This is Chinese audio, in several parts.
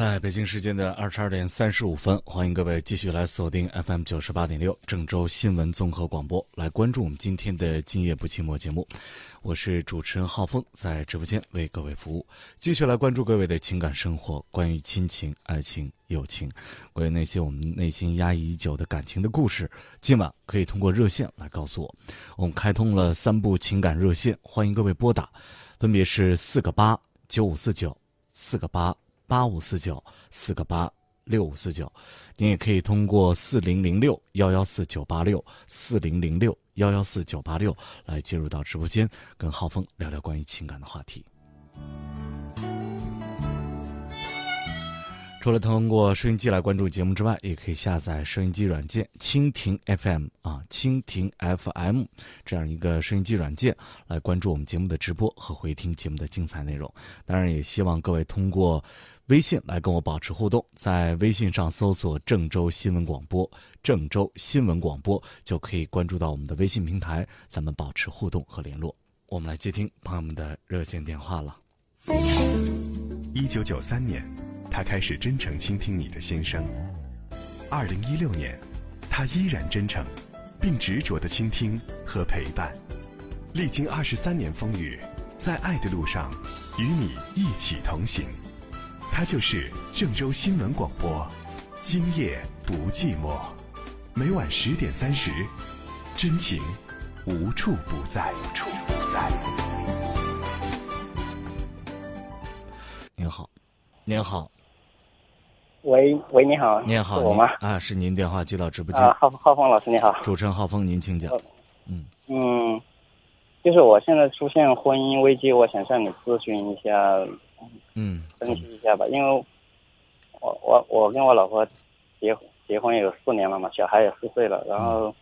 在北京时间的二十二点三十五分，欢迎各位继续来锁定 FM 九十八点六郑州新闻综合广播，来关注我们今天的《今夜不寂寞》节目。我是主持人浩峰，在直播间为各位服务，继续来关注各位的情感生活，关于亲情、爱情、友情，关于那些我们内心压抑已久的感情的故事，今晚可以通过热线来告诉我。我们开通了三部情感热线，欢迎各位拨打，分别是四个八九五四九，四个八。八五四九四个八六五四九，您也可以通过四零零六幺幺四九八六四零零六幺幺四九八六来进入到直播间，跟浩峰聊聊关于情感的话题。除了通过收音机来关注节目之外，也可以下载收音机软件蜻蜓 FM 啊，蜻蜓 FM 这样一个收音机软件来关注我们节目的直播和回听节目的精彩内容。当然，也希望各位通过微信来跟我保持互动，在微信上搜索“郑州新闻广播”，郑州新闻广播就可以关注到我们的微信平台，咱们保持互动和联络。我们来接听朋友们的热线电话了。一九九三年。他开始真诚倾听你的心声。二零一六年，他依然真诚，并执着的倾听和陪伴。历经二十三年风雨，在爱的路上，与你一起同行。他就是郑州新闻广播，今夜不寂寞。每晚十点三十，真情无处不在。无处不在。您好，您好。喂喂，你好，你好，我吗？啊，是您电话接到直播间。啊，浩浩峰老师你好，主持人浩峰，您请讲。嗯嗯，就是我现在出现婚姻危机，我想向你咨询一下，嗯，分析一下吧。因为，我我我跟我老婆结结婚有四年了嘛，小孩也四岁了，然后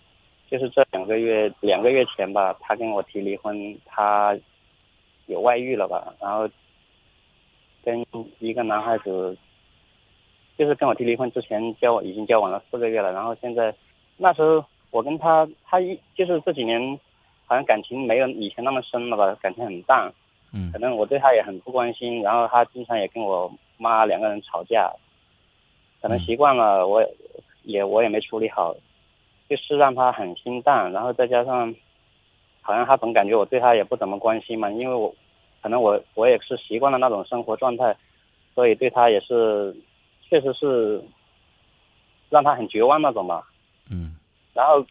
就是这两个月两个月前吧，她跟我提离婚，她有外遇了吧，然后跟一个男孩子。就是跟我提离婚之前交往已经交往了四个月了，然后现在那时候我跟他他一就是这几年好像感情没有以前那么深了吧，感情很淡，嗯，可能我对他也很不关心，然后他经常也跟我妈两个人吵架，可能习惯了，我也我也没处理好，就是让他很心淡，然后再加上好像他总感觉我对他也不怎么关心嘛，因为我可能我我也是习惯了那种生活状态，所以对他也是。确实是让他很绝望那种嘛，嗯，然后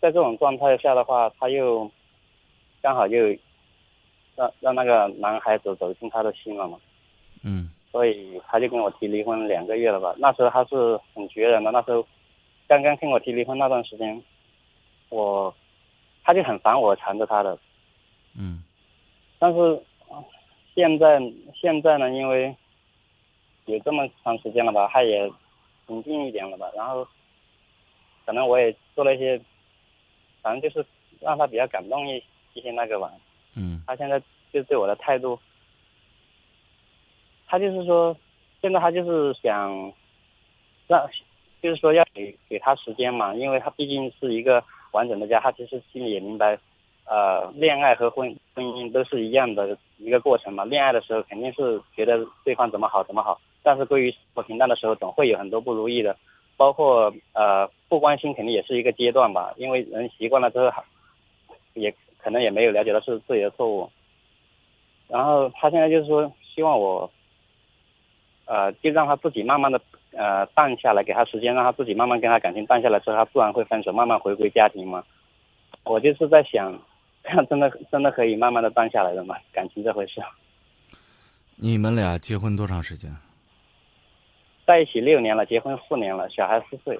在这种状态下的话，他又刚好又让让那个男孩子走进他的心了嘛，嗯，所以他就跟我提离婚两个月了吧。那时候他是很绝人的，那时候刚刚跟我提离婚那段时间，我他就很烦我缠着他的，嗯，但是现在现在呢，因为。有这么长时间了吧，他也平静一点了吧，然后可能我也做了一些，反正就是让他比较感动一一些那个吧。嗯。他现在就对我的态度，他就是说，现在他就是想让，就是说要给给他时间嘛，因为他毕竟是一个完整的家，他其实心里也明白。呃，恋爱和婚婚姻都是一样的一个过程嘛。恋爱的时候肯定是觉得对方怎么好怎么好，但是归于生活平淡的时候，总会有很多不如意的。包括呃不关心，肯定也是一个阶段吧。因为人习惯了之后，也可能也没有了解到是自己的错误。然后他现在就是说，希望我，呃，就让他自己慢慢的呃淡下来，给他时间，让他自己慢慢跟他感情淡下来之后，他自然会分手，慢慢回归家庭嘛。我就是在想，这 样真的真的可以慢慢的淡下来的吗？感情这回事。你们俩结婚多长时间？在一起六年了，结婚四年了，小孩四岁。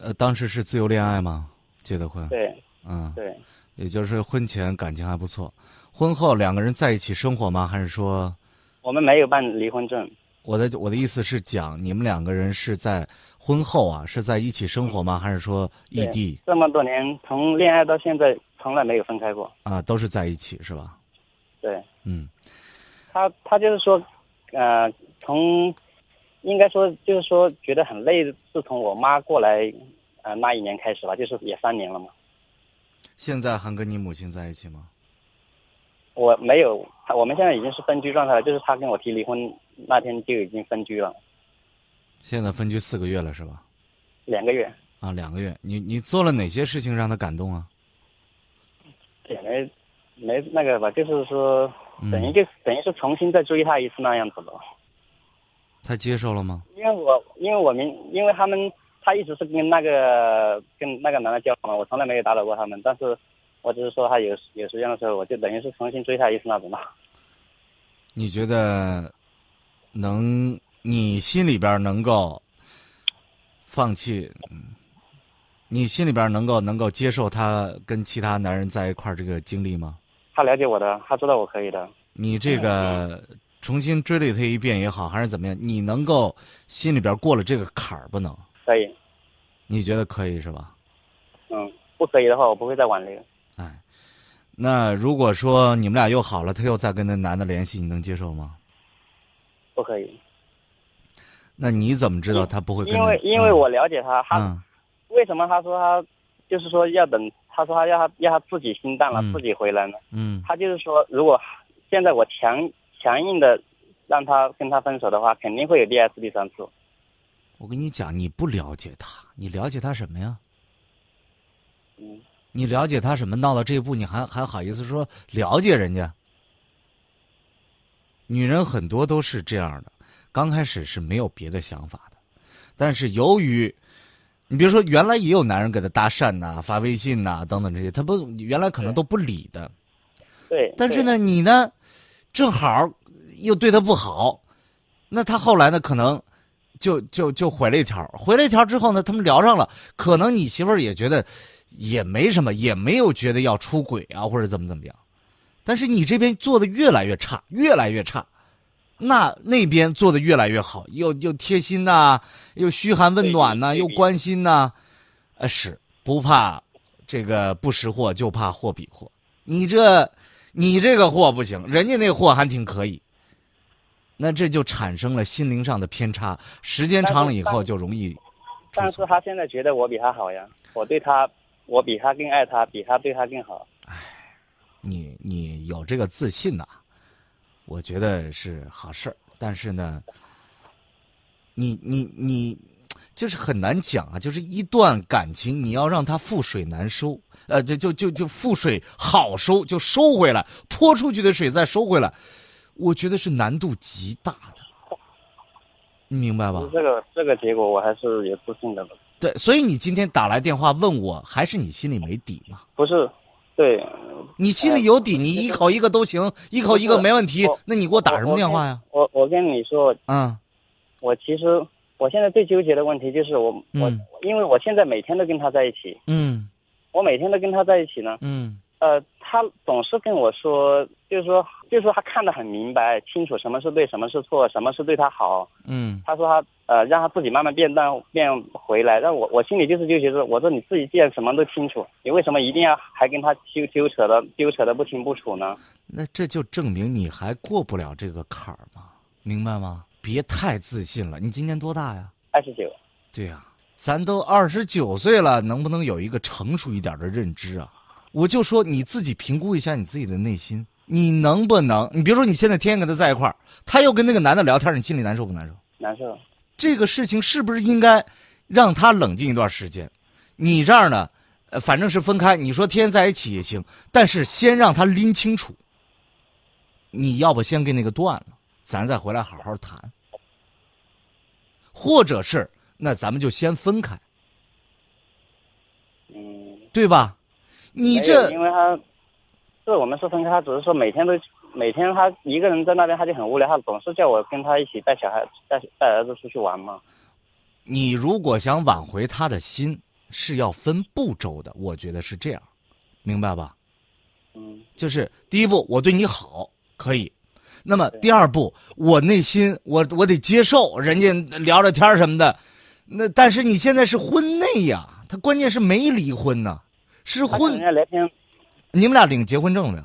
呃，当时是自由恋爱吗？结的婚？对嗯，对，也就是婚前感情还不错，婚后两个人在一起生活吗？还是说，我们没有办离婚证，我的我的意思是讲，你们两个人是在婚后啊，是在一起生活吗？还是说异地这么多年从恋爱到现在从来没有分开过。啊？都是在一起是吧？对嗯，他，他就是说，呃，从应该说就是说觉得很累，自从我妈过来呃那一年开始吧，就是也三年了嘛。现在还跟你母亲在一起吗？我没有，我们现在已经是分居状态了，就是她跟我提离婚那天就已经分居了，现在分居四个月了是吧？两个月，啊，两个月。你你做了哪些事情让她感动啊？也没没那个吧，就是说嗯等于就、等于是重新再追她一次那样子的。他接受了吗？因为我因为我明因为他们他一直是跟那个跟那个男的交往嘛，我从来没有打扰过他们，但是我只是说他有有时间的时候，我就等于是重新追他一次那种嘛。你觉得能你心里边能够放弃？嗯，你心里边能够能够接受他跟其他男人在一块儿这个经历吗？他了解我的，他知道我可以的。你这个重新追了他一遍也好，还是怎么样？你能够心里边过了这个坎儿不能？可以，你觉得可以是吧？嗯，不可以的话，我不会再挽留。哎，那如果说你们俩又好了，他又再跟那男的联系，你能接受吗？不可以，那你怎么知道他不会跟？因为因为我了解他，他、嗯为什么他说他就是说要等，他说他要他要他自己心淡了，嗯自己回来呢？嗯他就是说，如果现在我强强硬的让他跟他分手的话，肯定会有第二次、第三次。我跟你讲，你不了解他，你了解他什么呀？嗯，你了解他什么？闹到这一步，你还还好意思说了解人家？女人很多都是这样的，刚开始是没有别的想法的，但是由于，你比如说原来也有男人给她搭讪呐、发微信呐、等等这些，她不原来可能都不理的，对。但是呢，你呢，正好又对他不好，那他后来呢，可能就就就回了一条，回了一条之后呢，他们聊上了，可能你媳妇儿也觉得也没什么，也没有觉得要出轨啊或者怎么怎么样，但是你这边做的越来越差，越来越差。那那边做的越来越好，又又贴心呐、又嘘寒问暖呐、又关心呐、呃，是不怕这个不识货，就怕货比货。你这你这个货不行，人家那货还挺可以。那这就产生了心灵上的偏差，时间长了以后就容易。但是他现在觉得我比他好呀，我对他，我比他更爱他，比他对他更好。你你有这个自信呐、我觉得是好事儿。但是呢，你你你，就是很难讲啊。就是一段感情，你要让它覆水难收，呃，就就就就覆水好收，就收回来，泼出去的水再收回来，我觉得是难度极大的。你明白吧？这个这个结果我还是有自信的。对，所以你今天打来电话问我，还是你心里没底吗？不是，对，你心里有底，你一口一个都行，一口一个没问题，那你给我打什么电话呀？我我跟你说，嗯我其实我现在最纠结的问题就是我、我嗯，因为我现在每天都跟他在一起，嗯我每天都跟他在一起呢，嗯呃，他总是跟我说，就是说，就是说他看得很明白，清楚什么是对，什么是错，什么是对他好。嗯他说他呃让他自己慢慢变淡变回来，但我我心里就是纠结着，我说你自己既然什么都清楚，你为什么一定要还跟他纠纠扯的纠扯的不清不楚呢？那这就证明你还过不了这个坎儿嘛，明白吗？别太自信了。你今年多大呀？二十九，对呀、咱都二十九岁了，能不能有一个成熟一点的认知啊？我就说你自己评估一下你自己的内心，你能不能？你比如说你现在天天跟他在一块儿，他又跟那个男的聊天，你心里难受不难受？难受。这个事情是不是应该让他冷静一段时间？你这儿呢，呃，反正是分开，你说天天在一起也行，但是先让他拎清楚。你要不先跟那个断了，咱再回来好好谈。或者是，那咱们就先分开，嗯，对吧？你这因为他是我们是分开，他只是说每天都每天他一个人在那边他就很无聊，他总是叫我跟他一起带小孩带带儿子出去玩嘛。你如果想挽回他的心，是要分步骤的。我觉得是这样，明白吧？嗯就是第一步，我对你好，可以。那么第二步，我内心我我得接受人家聊聊天什么的，那但是你现在是婚内呀，他关键是没离婚呢，是婚，你们俩领结婚证了没有？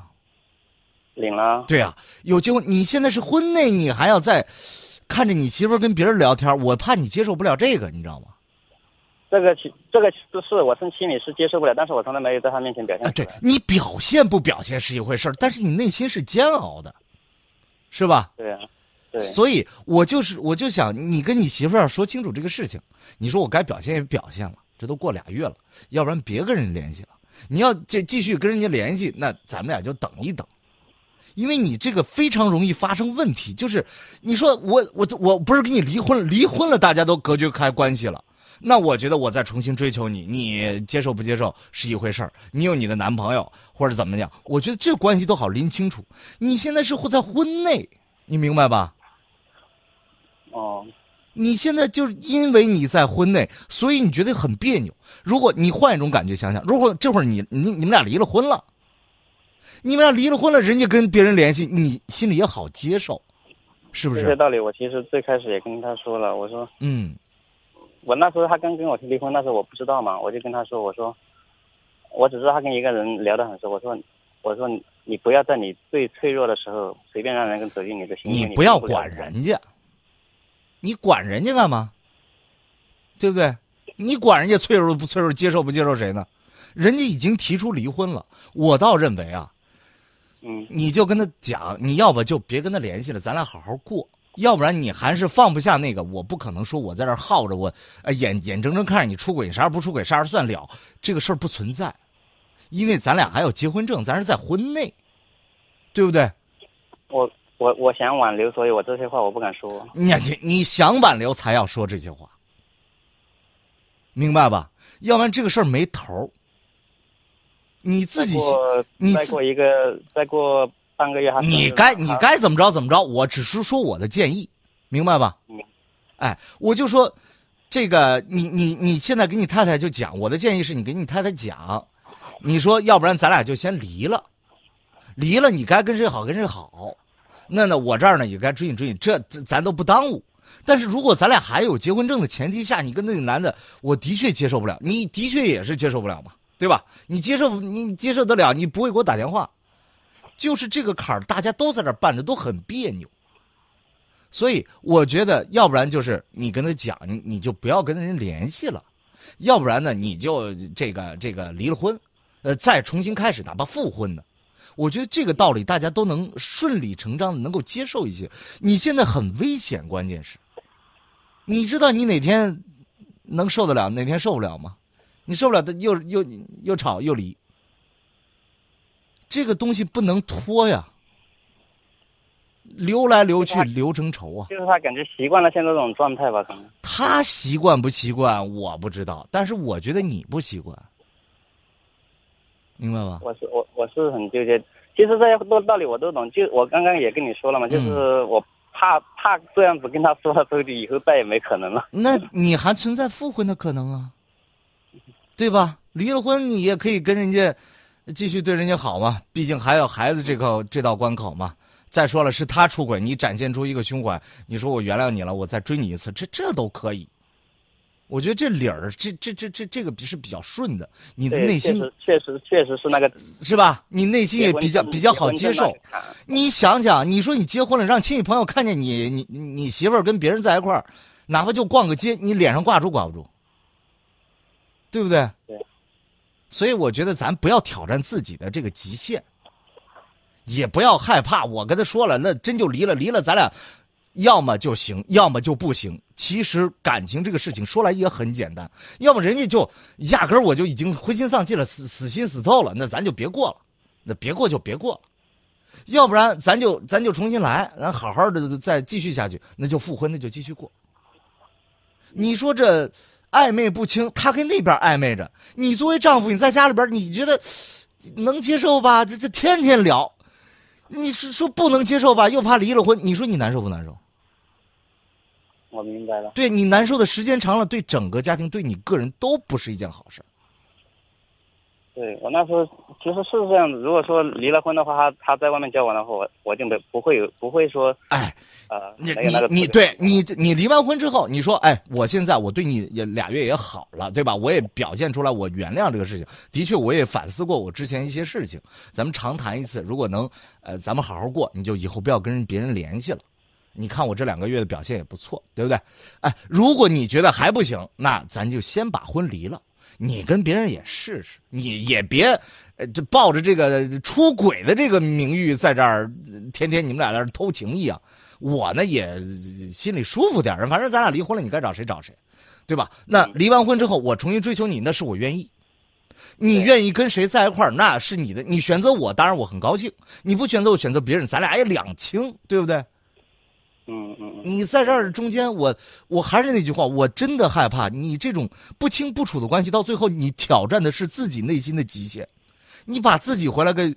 领了，对呀、有结婚，你现在是婚内，你还要再看着你媳妇儿跟别人聊天，我怕你接受不了这个，你知道吗？这个其这个是我从心里是接受不了，但是我从来没有在他面前表啊，对现出来。你表现不表现是一回事儿，但是你内心是煎熬的，是吧？对啊，所以我就是我就想你跟你媳妇要说清楚这个事情。你说我该表现也表现了，这都过俩月了，要不然别跟人联系了。你要继继续跟人家联系，那咱们俩就等一等，因为你这个非常容易发生问题。就是你说我我我不是跟你离婚，离婚了大家都隔绝开关系了。那我觉得我再重新追求你，你接受不接受是一回事儿。你有你的男朋友或者怎么样，我觉得这关系都好拎清楚。你现在是在婚内，你明白吧？哦，你现在就是因为你在婚内，所以你觉得很别扭。如果你换一种感觉想想，如果这会儿你你你们俩离了婚了，你们俩离了婚了，人家跟别人联系，你心里也好接受，是不是？这些道理我其实最开始也跟他说了，我说嗯我那时候他刚跟我提离婚，那时候我不知道嘛，我就跟他说，我说我只知道他跟一个人聊得很熟，我说我说你你不要在你最脆弱的时候随便让人走进你的心里，你不要管人家，你管人家干嘛？对不对？你管人家脆弱不脆弱，接受不接受谁呢？人家已经提出离婚了，我倒认为啊，嗯你就跟他讲，你要不就别跟他联系了，咱俩好好过。要不然你还是放不下那个，我不可能说我在这儿耗着我，呃，眼眼睁睁看着你出轨，啥时候不出轨，啥时候算了，这个事儿不存在，因为咱俩还有结婚证，咱是在婚内，对不对？我我我想挽留，所以我这些话我不敢说。你你你想挽留才要说这些话，明白吧？要不然这个事儿没头儿。你自己再过你自再过一个再过半个月他生日你该你该怎么着怎么着，我只是说我的建议，明白吧嗯？哎，我就说，这个你你你现在跟你太太就讲，我的建议是你跟你太太讲，你说要不然咱俩就先离了，离了你该跟谁好跟谁好，那呢我这儿呢也该追你追你，这咱都不耽误。但是如果咱俩还有结婚证的前提下，你跟那个男的，我的确接受不了，你的确也是接受不了嘛，对吧？你接受你接受得了，你不会给我打电话，就是这个坎儿，大家都在这办着，都很别扭。所以我觉得，要不然就是你跟他讲，你你就不要跟人联系了；要不然呢，你就这个这个离了婚，呃，再重新开始，哪怕复婚呢。我觉得这个道理大家都能顺理成章的能够接受一些。你现在很危险，关键是，你知道你哪天能受得了，哪天受不了吗？你受不了的，又又又吵又离，这个东西不能拖呀。流来流去，流成仇啊！就是他感觉习惯了现在这种状态吧，可能。他习惯不习惯我不知道，但是我觉得你不习惯，明白吧？我是我我是很纠结。其实这些多道理我都懂，就我刚刚也跟你说了嘛，就是我怕怕这样子跟他说了之后，就以后再也没可能了。那你还存在复婚的可能啊，对吧？离了婚你也可以跟人家继续对人家好嘛，毕竟还有孩子这个这道关口嘛。再说了，是他出轨，你展现出一个胸怀，你说我原谅你了，我再追你一次，这这都可以。我觉得这理儿，这这这这这个是比较顺的，你的，内心确实确实确实是那个是吧？你内心也比较比较好接受你想想，你说你结婚了，让亲戚朋友看见，你你你媳妇儿跟别人在一块儿，哪怕就逛个街，你脸上挂住挂不住，对不对？对。所以我觉得咱不要挑战自己的这个极限，也不要害怕。我跟他说了，那真就离了，离了咱俩，要么就行，要么就不行。其实感情这个事情说来也很简单，要么人家就压根儿我就已经灰心丧气了，死死心死透了，那咱就别过了，那别过就别过了。要不然咱就咱就重新来，咱好好的再继续下去，那就复婚，那就继续过。你说这暧昧不清，他跟那边暧昧着，你作为丈夫，你在家里边，你觉得能接受吧？这这天天聊，你是说不能接受吧？又怕离了婚，你说你难受不难受？我明白了。对你难受的时间长了，对整个家庭，对你个人都不是一件好事。对我那时候其实是这样子，如果说离了婚的话，他他在外面交往的话，我我就没不会有不会说哎，呃你你你对你你离完婚之后，你说哎，我现在我对你也俩月也好了，对吧？我也表现出来我原谅这个事情。的确，我也反思过我之前一些事情。咱们长谈一次，如果能呃，咱们好好过，你就以后不要跟人别人联系了。你看我这两个月的表现也不错，对不对？哎，如果你觉得还不行，那咱就先把婚离了。你跟别人也试试，你也别，呃，这抱着这个出轨的这个名誉在这儿，呃天天你们俩在这儿偷情一样。我呢也呃心里舒服点儿，反正咱俩离婚了，你该找谁找谁，对吧？那离完婚之后，我重新追求你，那是我愿意。你愿意跟谁在一块儿，那是你的。你选择我，当然我很高兴；你不选择我，选择别人，咱俩也两清，对不对？嗯嗯嗯，你在这儿中间，我我还是那句话，我真的害怕你这种不清不楚的关系，到最后你挑战的是自己内心的极限，你把自己回来给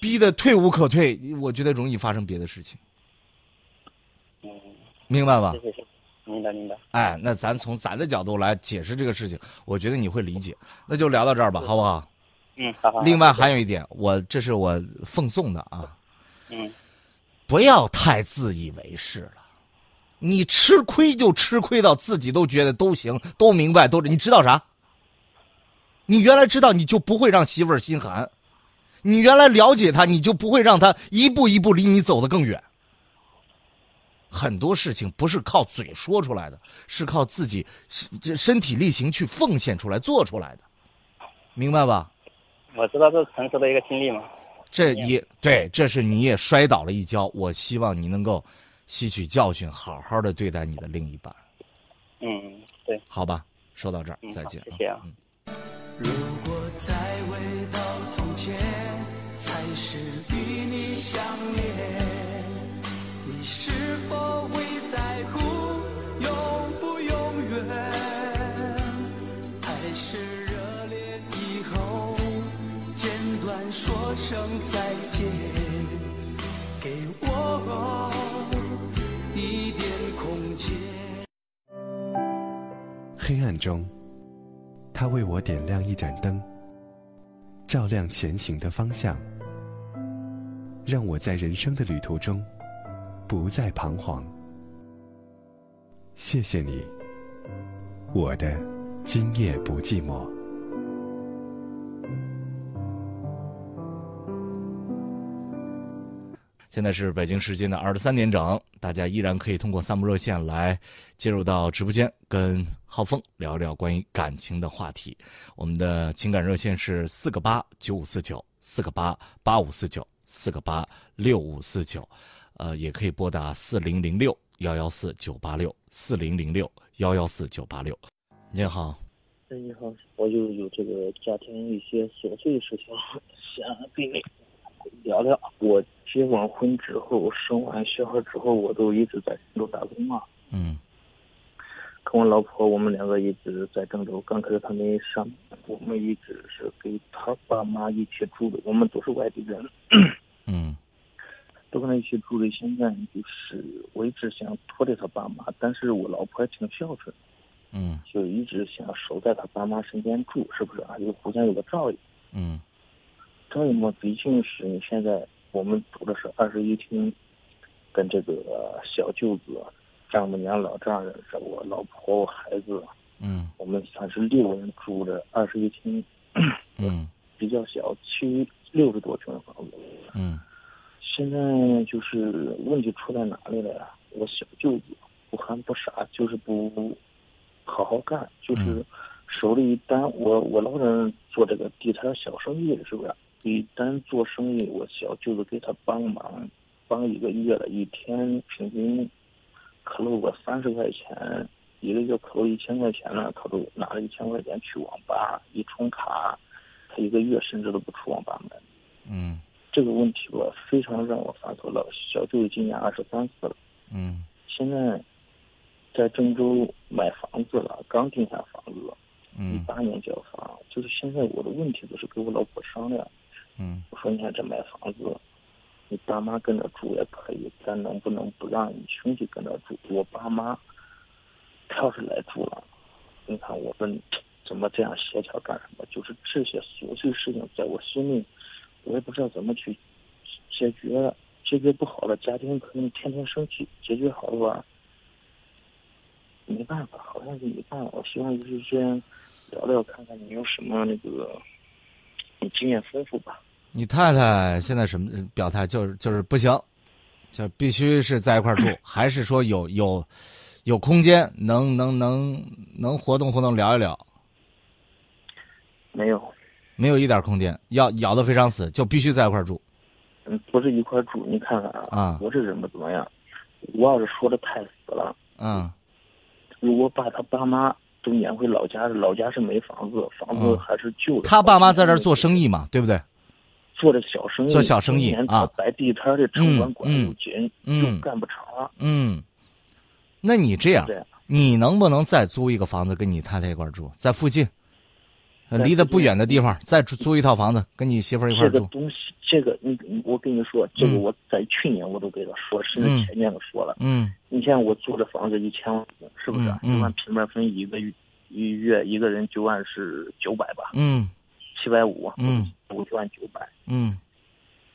逼得退无可退，我觉得容易发生别的事情，嗯，明白吧明白明白。哎，那咱从咱的角度来解释这个事情，我觉得你会理解。那就聊到这儿吧，好不好？嗯，好好。好另外还有一点，我这是我奉送的啊，嗯不要太自以为是了。你吃亏就吃亏到自己都觉得都行，都明白，都你知道啥？你原来知道，你就不会让媳妇儿心寒；你原来了解她，你就不会让她一步一步离你走得更远。很多事情不是靠嘴说出来的，是靠自己这身体力行去奉献出来、做出来的，明白吧？我知道这是成熟的一个经历嘛。这也对，这是你也摔倒了一跤。我希望你能够吸取教训，好好的对待你的另一半，嗯，对，好吧？说到这儿，嗯再见、谢谢啊嗯如果再回到从前，声再见，给我一点空间。黑暗中，他为我点亮一盏灯，照亮前行的方向，让我在人生的旅途中不再彷徨。谢谢你，我的今夜不寂寞。现在是北京时间的二十三点整，大家依然可以通过三部热线来进入到直播间，跟浩峰聊聊关于感情的话题。我们的情感热线是四个八九五四九，四个八八五四九，四个八六五四九，呃，也可以拨打四零零六幺幺四九八六，四零零六幺幺四九八六。您好，哎，你好，我就有这个家庭一些琐碎的事情想跟你聊聊。我结完婚之后，生完小孩之后，我都一直在郑州打工嘛。嗯跟我老婆，我们两个一直在郑州。刚开始她没上，我们一直是跟他爸妈一起住的，我们都是外地人，嗯都跟他一起住的。现在就是我一直想脱离他爸妈，但是我老婆还挺孝顺，嗯就一直想守在他爸妈身边住，是不是啊？就互相有个照应。嗯照应嘛，毕竟是你现在我们住的是二室一厅，跟这个小舅子、丈母娘、老丈人，是我老婆、我孩子，嗯我们算是六个人住的二室一厅，嗯比较小，七六十多平的房子。嗯现在就是问题出在哪里了呀？我小舅子不憨不傻，就是不好好干，就是嗯手里一单，我我老人做这个地摊小生意，是不是？一单做生意，我小舅子给他帮忙，帮一个月了，一天平均可露个三十块钱，一个月可露一千块钱了，他都拿了一千块钱去网吧，一充卡，他一个月甚至都不出网吧门。嗯这个问题吧，非常让我发愁了。小舅子今年二十三岁了，嗯现在在郑州买房子了，刚定下房子，一嗯八年交房。就是现在我的问题就是跟我老婆商量，嗯我说你看这买房子，你爸妈跟着住也可以，咱能不能不让你兄弟跟着住？我爸妈他要是来住了，你看我们怎么这样协调干什么？就是这些琐碎事情在我心里，我也不知道怎么去解决。解决不好了，家庭可能天天生气；解决好了吧，没办法，好像是没办法。我希望就是这样聊聊，看看你有什么那个，经验丰富吧。你太太现在什么表态？就是就是不行，就必须是在一块儿住，还是说有有有空间，能能能能活动活动，聊一聊？没有，没有一点空间，要咬得非常死，就必须在一块儿住。嗯，不是一块住。你看看啊，啊我这人不怎么样，我要是说的太死了，嗯如果把他爸妈都年回老家，老家是没房子，房子嗯还是旧的。他爸妈在这儿做生意嘛，对不对？做着小生意，做小生意啊摆地摊的城管嗯管又紧，嗯就干不成了。嗯，那你这样你能不能再租一个房子跟你太太一块儿住，在附近，离得不远的地方，再租租一套房子，跟你媳妇儿一块儿住？这个东西，这个你你我跟你说，这个嗯我在去年我都给他说，甚嗯至前年都说了。嗯你像我租的房子一千万，是不是？一万平面分一个月，一月一个人就按是九百吧，嗯七百五，嗯，我就按九百。嗯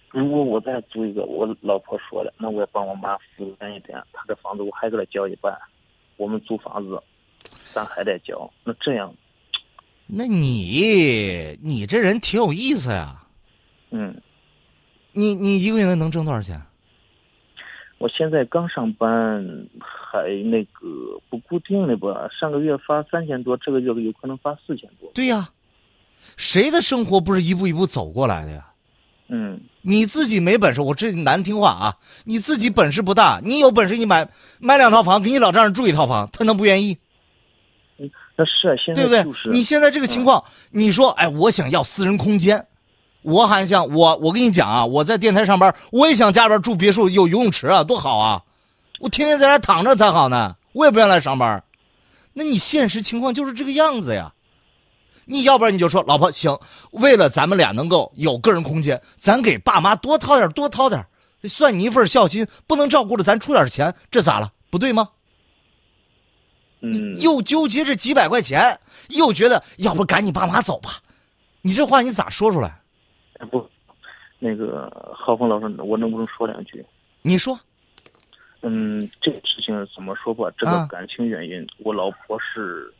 如果我再租一个，我老婆说了，那我也帮我妈负担一点，她的房子我还给她交一半，我们租房子，咱还得交。那这样，那你你这人挺有意思呀。嗯，你你一个月能挣多少钱？我现在刚上班，还那个不固定的吧，上个月发三千多，这个月有可能发四千多。对呀，谁的生活不是一步一步走过来的呀？嗯，你自己没本事，我这难听话啊！你自己本事不大，你有本事你买买两套房，给你老丈人住一套房，他能不愿意？那是啊，现在对不对？就是你现在这个情况，你说，哎，我想要私人空间，我还想我我跟你讲啊，我在电台上班，我也想家里边住别墅，有游泳池啊，多好啊！我天天在家躺着才好呢，我也不愿意来上班。那你现实情况就是这个样子呀。你要不然你就说，老婆行，为了咱们俩能够有个人空间，咱给爸妈多掏点，多掏点，算你一份孝心，不能照顾着咱出点钱，这咋了？不对吗？嗯，又纠结这几百块钱，又觉得要不赶你爸妈走吧？你这话你咋说出来？哎不，那个浩峰老师，我能不能说两句？你说，嗯，这个事情怎么说吧？这啊个感情原因，我老婆是，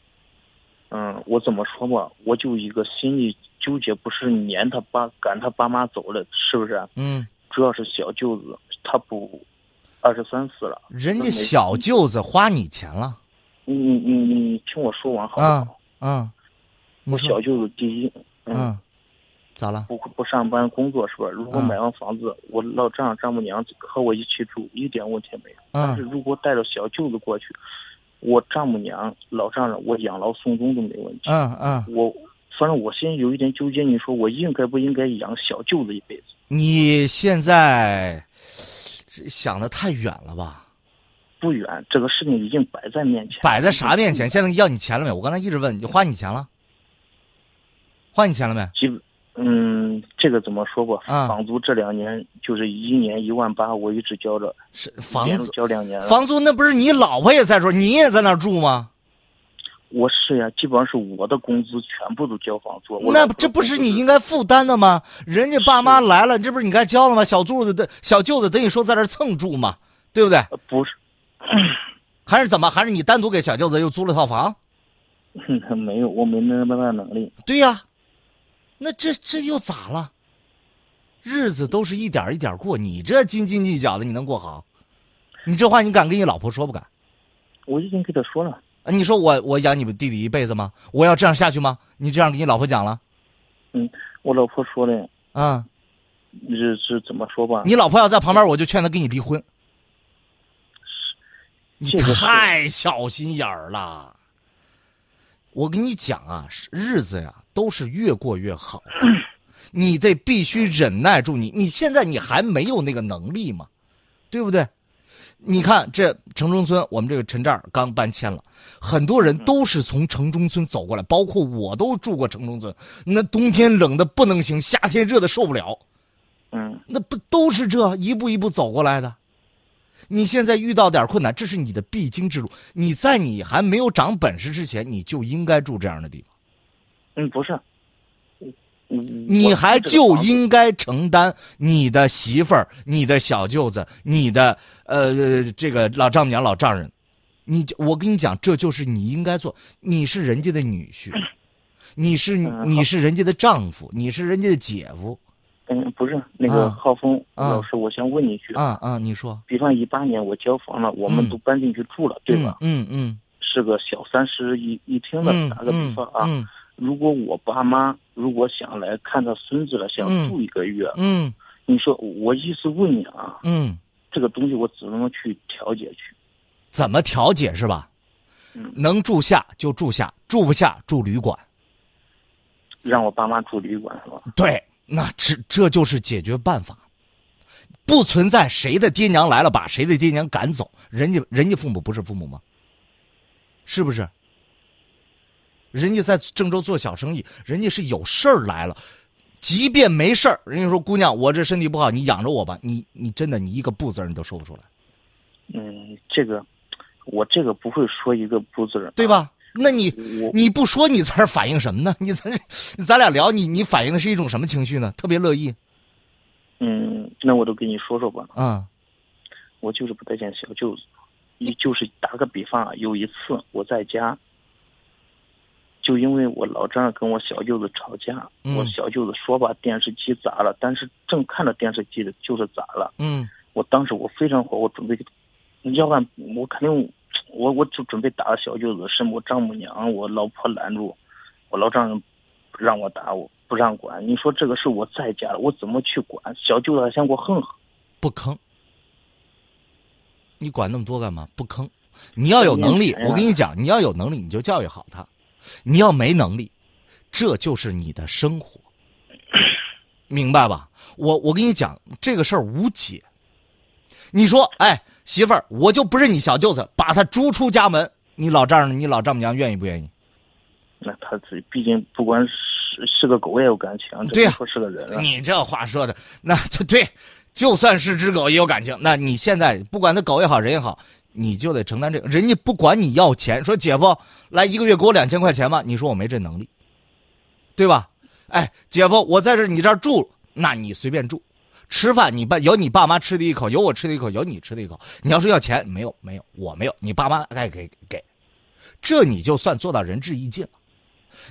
嗯，我怎么说吧？我就一个心里纠结，不是撵他爸赶他爸妈走了，是不是？嗯，主要是小舅子，他不二十三四了。人家小舅子花你钱了，你你你你听我说完好不啊好？嗯，你说，我小舅子第一，嗯，咋了？不不上班工作是吧？如果嗯买完房子，我老丈人丈母娘和我一起住，一点问题没有。但是嗯如果带着小舅子过去，我丈母娘、老丈人，我养老送终都没问题。嗯嗯，我反正我现在有一点纠结，你说我应该不应该养小舅子一辈子？你现在想的太远了吧？不远，这个事情已经摆在面前。摆在啥面前？现在要你钱了没？我刚才一直问你，花你钱了？花你钱了没？基本，嗯，这个怎么说吧？啊房租这两年就是一年一万八，我一直交着，是房租，交两年了。房租那不是你老婆也在说，你也在那儿住吗？我是呀，基本上是我的工资全部都交房租。那这不是你应该负担的吗？人家爸妈来了，这不是你该交了吗？小舅子的小舅子等于说在这蹭住嘛，对不对？呃不是？还是怎么？还是你单独给小舅子又租了套房？没有，我没那么大能力。对呀，那这这又咋了？日子都是一点一点过，你这斤斤计较的，你能过好？你这话你敢跟你老婆说不敢？我已经跟他说了，啊你说我我养你们弟弟一辈子吗？我要这样下去吗？你这样跟你老婆讲了嗯我老婆说的，啊？是是怎么说吧？你老婆要在旁边，我就劝她跟你离婚。你太小心眼儿了。我跟你讲啊，日子呀都是越过越好。你得必须忍耐住你。你现在你还没有那个能力嘛，对不对？你看这城中村，我们这个陈寨儿刚搬迁了，很多人都是从城中村走过来，包括我都住过城中村。那冬天冷的不能行，夏天热的受不了，嗯那不都是这一步一步走过来的？你现在遇到点困难，这是你的必经之路。你在你还没有长本事之前，你就应该住这样的地方。嗯，不是，你还就应该承担你的媳妇儿、你的小舅子、你的呃这个老丈母娘、老丈人，你我跟你讲，这就是你应该做。你是人家的女婿，你是嗯你是人家的丈夫，你是人家的姐夫嗯，不是那个啊浩峰啊老师，我想问你一句，啊啊！你说比方一八年我交房了，我们嗯都搬进去住了，对吧？嗯嗯是个小三室一一厅的，嗯打个比嗯方啊，嗯如果我爸妈如果想来看他孙子了，想嗯住一个月，嗯你说我意思问你啊，嗯，这个东西我只能去调解去。怎么调解是吧？嗯能住下就住下，住不下住旅馆。让我爸妈住旅馆是吧？对，那这这就是解决办法，不存在谁的爹娘来了把谁的爹娘赶走，人家人家父母不是父母吗？是不是？人家在郑州做小生意，人家是有事儿来了，即便没事儿，人家说姑娘，我这身体不好，你养着我吧，你你真的你一个不字儿你都说不出来，嗯，这个我这个不会说一个不字儿，对？吧？那你你不说你在这儿反映什么呢？你在这咱俩聊，你你反映的是一种什么情绪呢？特别乐意嗯，那我都跟你说说吧，啊、我就是不待见小舅子，你就是打个比方啊，有一次我在家，就因为我老丈人跟我小舅子吵架，嗯我小舅子说把电视机砸了，但是正看着电视机的就是砸了，嗯我当时我非常火，我准备，要不然我肯定，我我就准备打小舅子，是我丈母娘，我老婆拦住，我老丈人让我打我不让管，你说这个事我在家了，我怎么去管？小舅子还想给我横横。不吭。你管那么多干嘛？不吭。你要有能力，我跟你讲，你要有能力，你就教育好他；你要没能力，这就是你的生活，明白吧？我我跟你讲，这个事儿无解。你说，哎，媳妇儿，我就不是你小舅子，把他逐出家门，你老丈人、你老丈母娘愿意不愿意？那他自己毕竟不管是是个狗也有感情，对呀这说是个人啊。你这话说的，那就对，就算是只狗也有感情。那你现在不管他狗也好，人也好，你就得承担这个。人家不管你要钱，说姐夫来一个月给我两千块钱吧，你说我没这能力，对吧？哎，姐夫，我在这你这儿住，那你随便住，吃饭你爸有你爸妈吃的一口，有我吃的一口，有你吃的一口。你要是要钱，没有没有，我没有，你爸妈爱给给，这你就算做到仁至义尽了。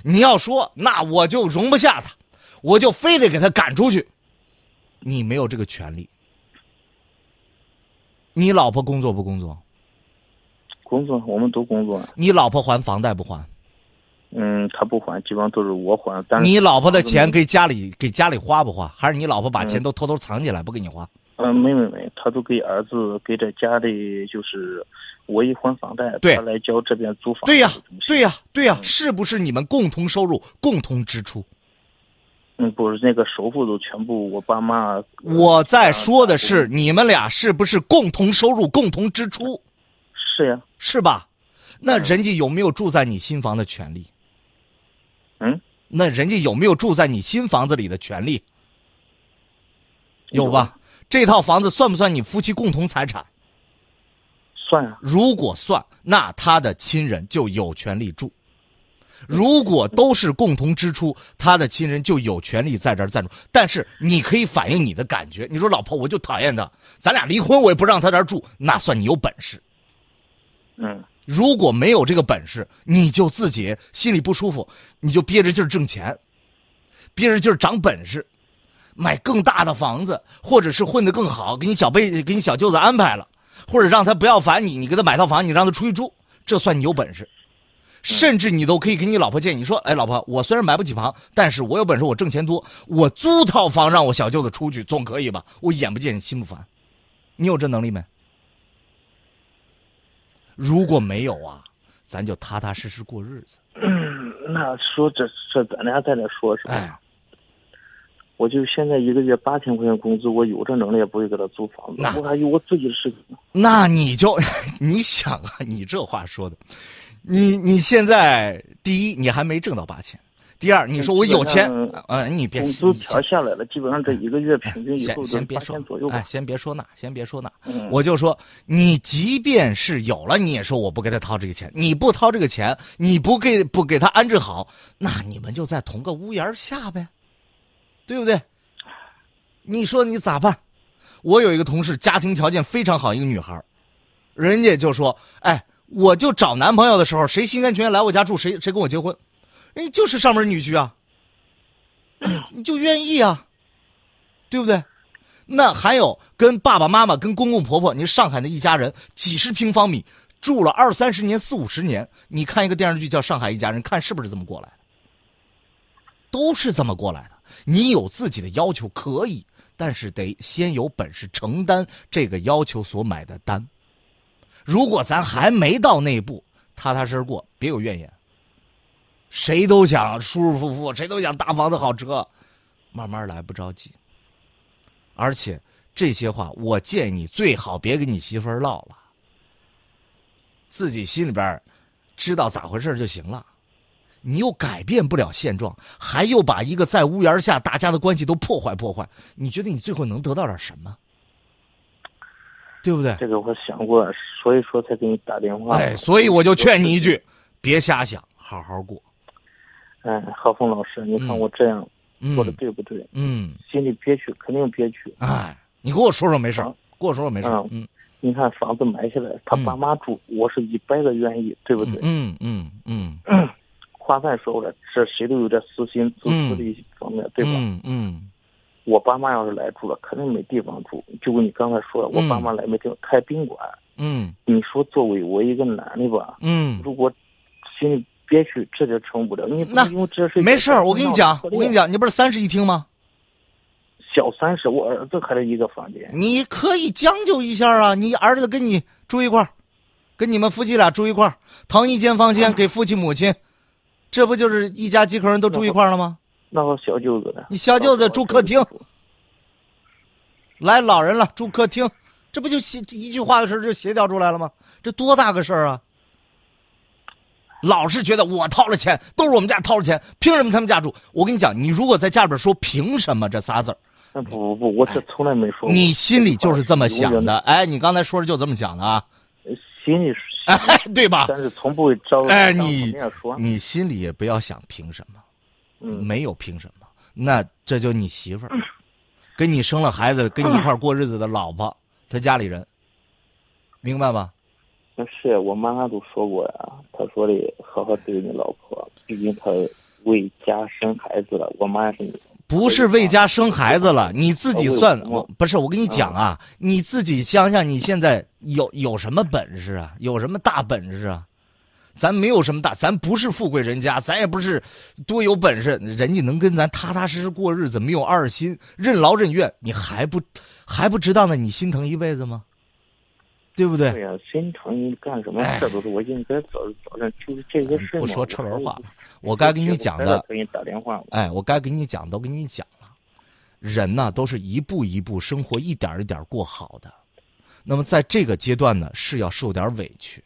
你要说那我就容不下他，我就非得给他赶出去，你没有这个权利。你老婆工作不工作？工作我们都工作，你老婆还房贷不还？嗯，他不还，基本上都是我还。但是你老婆的钱给家里给家里花不花？还是你老婆把钱都偷偷藏起来不给你花？嗯，没没没，他都给儿子给这家里就是我一还房贷，他来交这边租房。对呀、对呀、呀、对呀、是不是你们共同收入、共同支出？嗯，不是那个首付都全部我爸妈。我在说的是你们俩是不是共同收入、共同支出？是呀，是吧？那人家有没有住在你新房的权利？嗯，那人家有没有住在你新房子里的权利？有吧？这套房子算不算你夫妻共同财产？算啊、如果算，那他的亲人就有权利住；如果都是共同支出，他的亲人就有权利在这儿暂住。但是你可以反映你的感觉，你说老婆我就讨厌他，咱俩离婚我也不让他这儿住，那算你有本事。嗯，如果没有这个本事，你就自己心里不舒服，你就憋着劲儿挣钱，憋着劲儿长本事，买更大的房子，或者是混得更好，给你小辈给你小舅子安排了，或者让他不要烦你，你给他买套房，你让他出去住，这算你有本事。甚至你都可以给你老婆建议说：“哎，老婆，我虽然买不起房，但是我有本事，我挣钱多，我租套房让我小舅子出去，总可以吧？我眼不见心不烦，你有这能力没？如果没有啊，咱就踏踏实实过日子。嗯，那说这这咱俩在那说什么？哎，我就现在一个月八千块钱工资，我有这能力也不会给他租房子，那我还有我自己的事情。那你就 你想啊，你这话说的，你你现在第一你还没挣到八千，第二你说我有钱基本上，呃，你别工资你调下来了，基本上这一个月平均以先先别说八千左右，吧哎，。先别说那，先别说那，嗯我就说，你即便是有了，你也说我不给他掏这个钱，你不掏这个钱，你不给不给他安置好，那你们就在同个屋檐下呗，对不对？你说你咋办？我有一个同事，家庭条件非常好，一个女孩，人家就说，哎，我就找男朋友的时候，谁心甘情愿来我家住，谁谁跟我结婚，人家就是上门女婿啊，你你就愿意啊，对不对？那还有跟爸爸妈妈、跟公公婆婆，你上海的一家人，几十平方米住了二三十年、四五十年，你看一个电视剧叫《上海一家人》，看是不是这么过来的？都是这么过来的。你有自己的要求可以，但是得先有本事承担这个要求所买的单。如果咱还没到那一步，踏踏实实过，别有怨言。谁都想舒舒服服，谁都想大房子好车，慢慢来，不着急。而且这些话，我建议你最好别跟你媳妇儿唠了，自己心里边知道咋回事就行了。你又改变不了现状，还又把一个在屋檐下大家的关系都破坏破坏，你觉得你最后能得到点什么？对不对？这个我想过，所以说才给你打电话。哎，所以我就劝你一句，别瞎想，好好过。哎，何峰老师，你看嗯我这样嗯做的对不对？嗯，心里憋屈，肯定憋屈。哎，你给我说说没事儿好，跟我说说没事儿。嗯嗯你看房子买下来，他嗯爸妈住，我是一百个愿意，对不对？嗯嗯嗯 话再说回来，这谁都有点私心、自私的一方面，对吧？嗯嗯我爸妈要是来住了，肯定没地方住。就跟你刚才说的，我嗯爸妈来没地方开宾馆。嗯你说作为我一个男的吧，嗯，如果心里憋屈，这就成不了。你不那没事儿，我跟你讲，我跟你，讲，你不是三室一厅吗？小三室，我儿子还是一个房间。你可以将就一下啊，你儿子跟你住一块儿，跟你们夫妻俩住一块儿，腾一间房间给父亲母亲，这不就是一家几口人都住一块儿了吗？那我小舅子呢？你小舅子住客厅，来老人了住客厅，这不就协一句话的事儿就协调出来了吗？这多大个事儿啊！老是觉得我掏了钱，都是我们家掏了钱，凭什么他们家住？我跟你讲，你如果在家里边说凭什么这仨字儿，那不不不，我这从来没说过。你心里就是这么想的。哎，你刚才说的就这么想的啊，心里哎，对吧？但是从不会招。哎，你，你心里也不要想凭什么，嗯，没有凭什么，那这就你媳妇儿，跟你生了孩子，跟你一块过日子的老婆，她家里人，明白吧？那是我妈妈都说过呀，她说的好好对你老婆，毕竟她为家生孩子了。我妈也是，不是为家生孩子了，你自己算，我我不是我跟你讲啊，你自己想想，你现在有有什么本事啊？有什么大本事啊？咱没有什么大，咱不是富贵人家，咱也不是多有本事，人家能跟咱踏踏实实过日子，没有二心，任劳任怨，你还不还不值当的？你心疼一辈子吗？对不对？对呀，心疼你干什么哎事都是我应该早早上就是这个事嘛。不说车轮话我该给你讲的，给你打电话。哎，我该给你讲都给你讲了。人呢，都是一步一步生活，一点一点过好的。那么在这个阶段呢，是要受点委屈。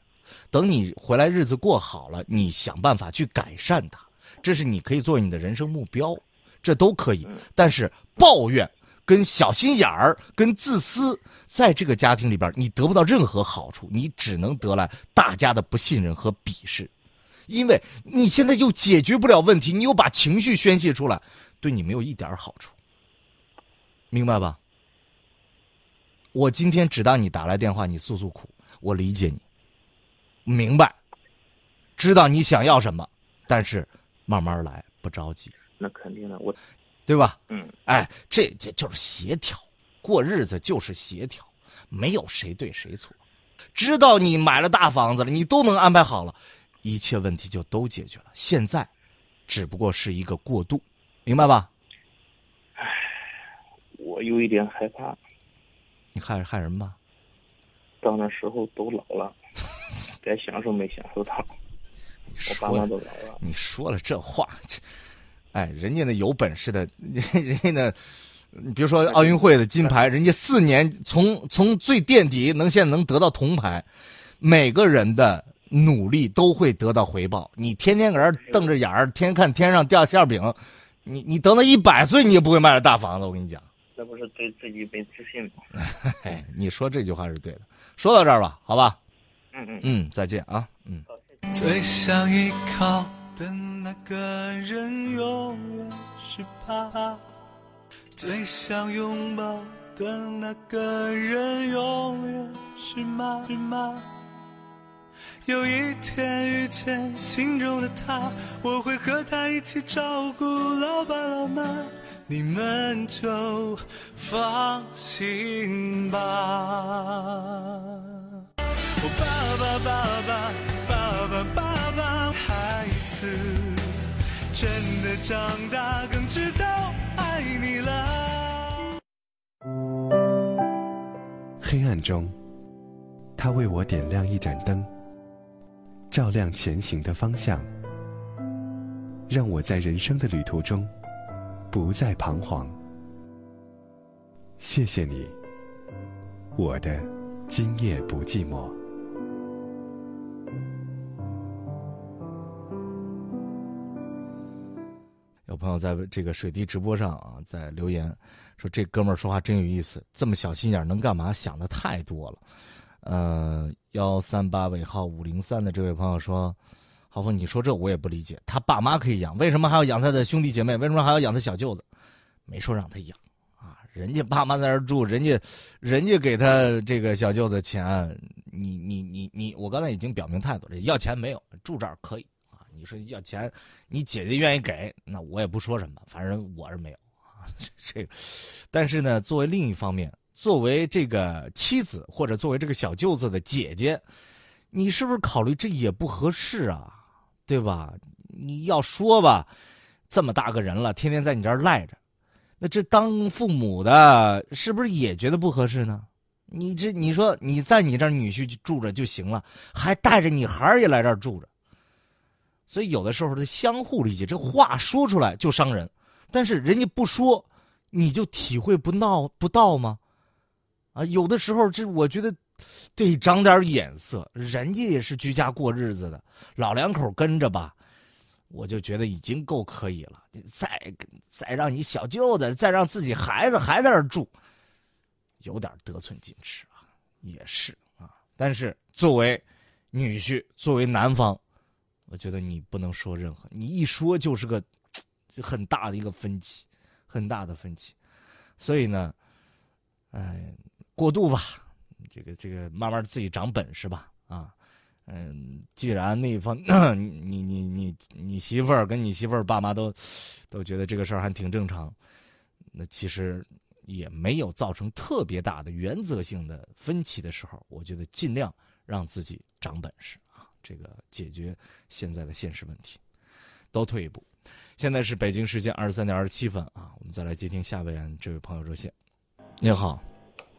等你回来日子过好了，你想办法去改善它，这是你可以作为你的人生目标，这都可以。但是抱怨、跟小心眼儿、跟自私，在这个家庭里边，你得不到任何好处，你只能得来大家的不信任和鄙视。因为你现在又解决不了问题，你又把情绪宣泄出来，对你没有一点好处，明白吧？我今天只当你打来电话，你诉诉苦，我理解你，明白，知道你想要什么，但是慢慢来，不着急，那肯定的，我对吧？嗯，哎，这这就是协调，过日子就是协调，没有谁对谁错。知道你买了大房子了，你都能安排好了，一切问题就都解决了。现在，只不过是一个过渡，明白吧？我有一点害怕，你害害人吧？到那时候都老了，该享受没享受到，我爸妈都老了。你说了这话，这，哎，人家那有本事的，人家那，你比如说奥运会的金牌，人家四年从从最垫底能现在能得到铜牌，每个人的努力都会得到回报。你天天搁这儿瞪着眼儿，天天看天上掉馅饼，你你等到一百岁，你也不会卖了大房子。我跟你讲，这不是对自己没自信吗？哎，你说这句话是对的。说到这儿吧，好吧，嗯嗯，嗯，再见啊，嗯。最想依靠的那个人永远是爸，最想拥抱的那个人永远是妈是妈。有一天遇见心中的他，我会和他一起照顾老爸老妈，你们就放心吧。我爸爸爸爸爸爸爸爸，孩真的长大更知道爱你了。黑暗中，他为我点亮一盏灯，照亮前行的方向，让我在人生的旅途中不再彷徨。谢谢你，我的今夜不寂寞。有朋友在这个水滴直播上啊，在留言说这哥们儿说话真有意思，这么小心眼能干嘛？想的太多了。呃，幺三八尾号五零三的这位朋友说：“浩峰，你说这我也不理解，他爸妈可以养，为什么还要养他的兄弟姐妹？为什么还要养他小舅子？没说让他养啊，人家爸妈在这住，人家人家给他这个小舅子钱，你你你你，我刚才已经表明态度了，要钱没有，住这儿可以。”你说要钱，你姐姐愿意给，那我也不说什么，反正我是没有啊。这个，但是呢，作为另一方面，作为这个妻子或者作为这个小舅子的姐姐，你是不是考虑这也不合适啊？对吧？你要说吧，这么大个人了，天天在你这儿赖着，那这当父母的，是不是也觉得不合适呢？你这你说你在你这儿女婿住着就行了，还带着你孩儿也来这儿住着。所以有的时候得相互理解，这话说出来就伤人，但是人家不说，你就体会不到不到吗？啊，有的时候这我觉得得长点眼色，人家也是居家过日子的，老两口跟着吧，我就觉得已经够可以了。再再让你小舅子，再让自己孩子还在那儿住，有点得寸进尺啊，也是啊。但是作为女婿，作为男方。我觉得你不能说任何，你一说就是个就很大的一个分歧，很大的分歧。所以呢，哎，过渡吧，这个这个慢慢自己长本事吧，啊，嗯，既然那一方 你你你你媳妇儿跟你媳妇儿爸妈都都觉得这个事儿还挺正常，那其实也没有造成特别大的原则性的分歧的时候，我觉得尽量让自己长本事。这个解决现在的现实问题，都退一步。现在是北京时间二十三点二十七分啊，我们再来接听下边这位朋友热线。您好，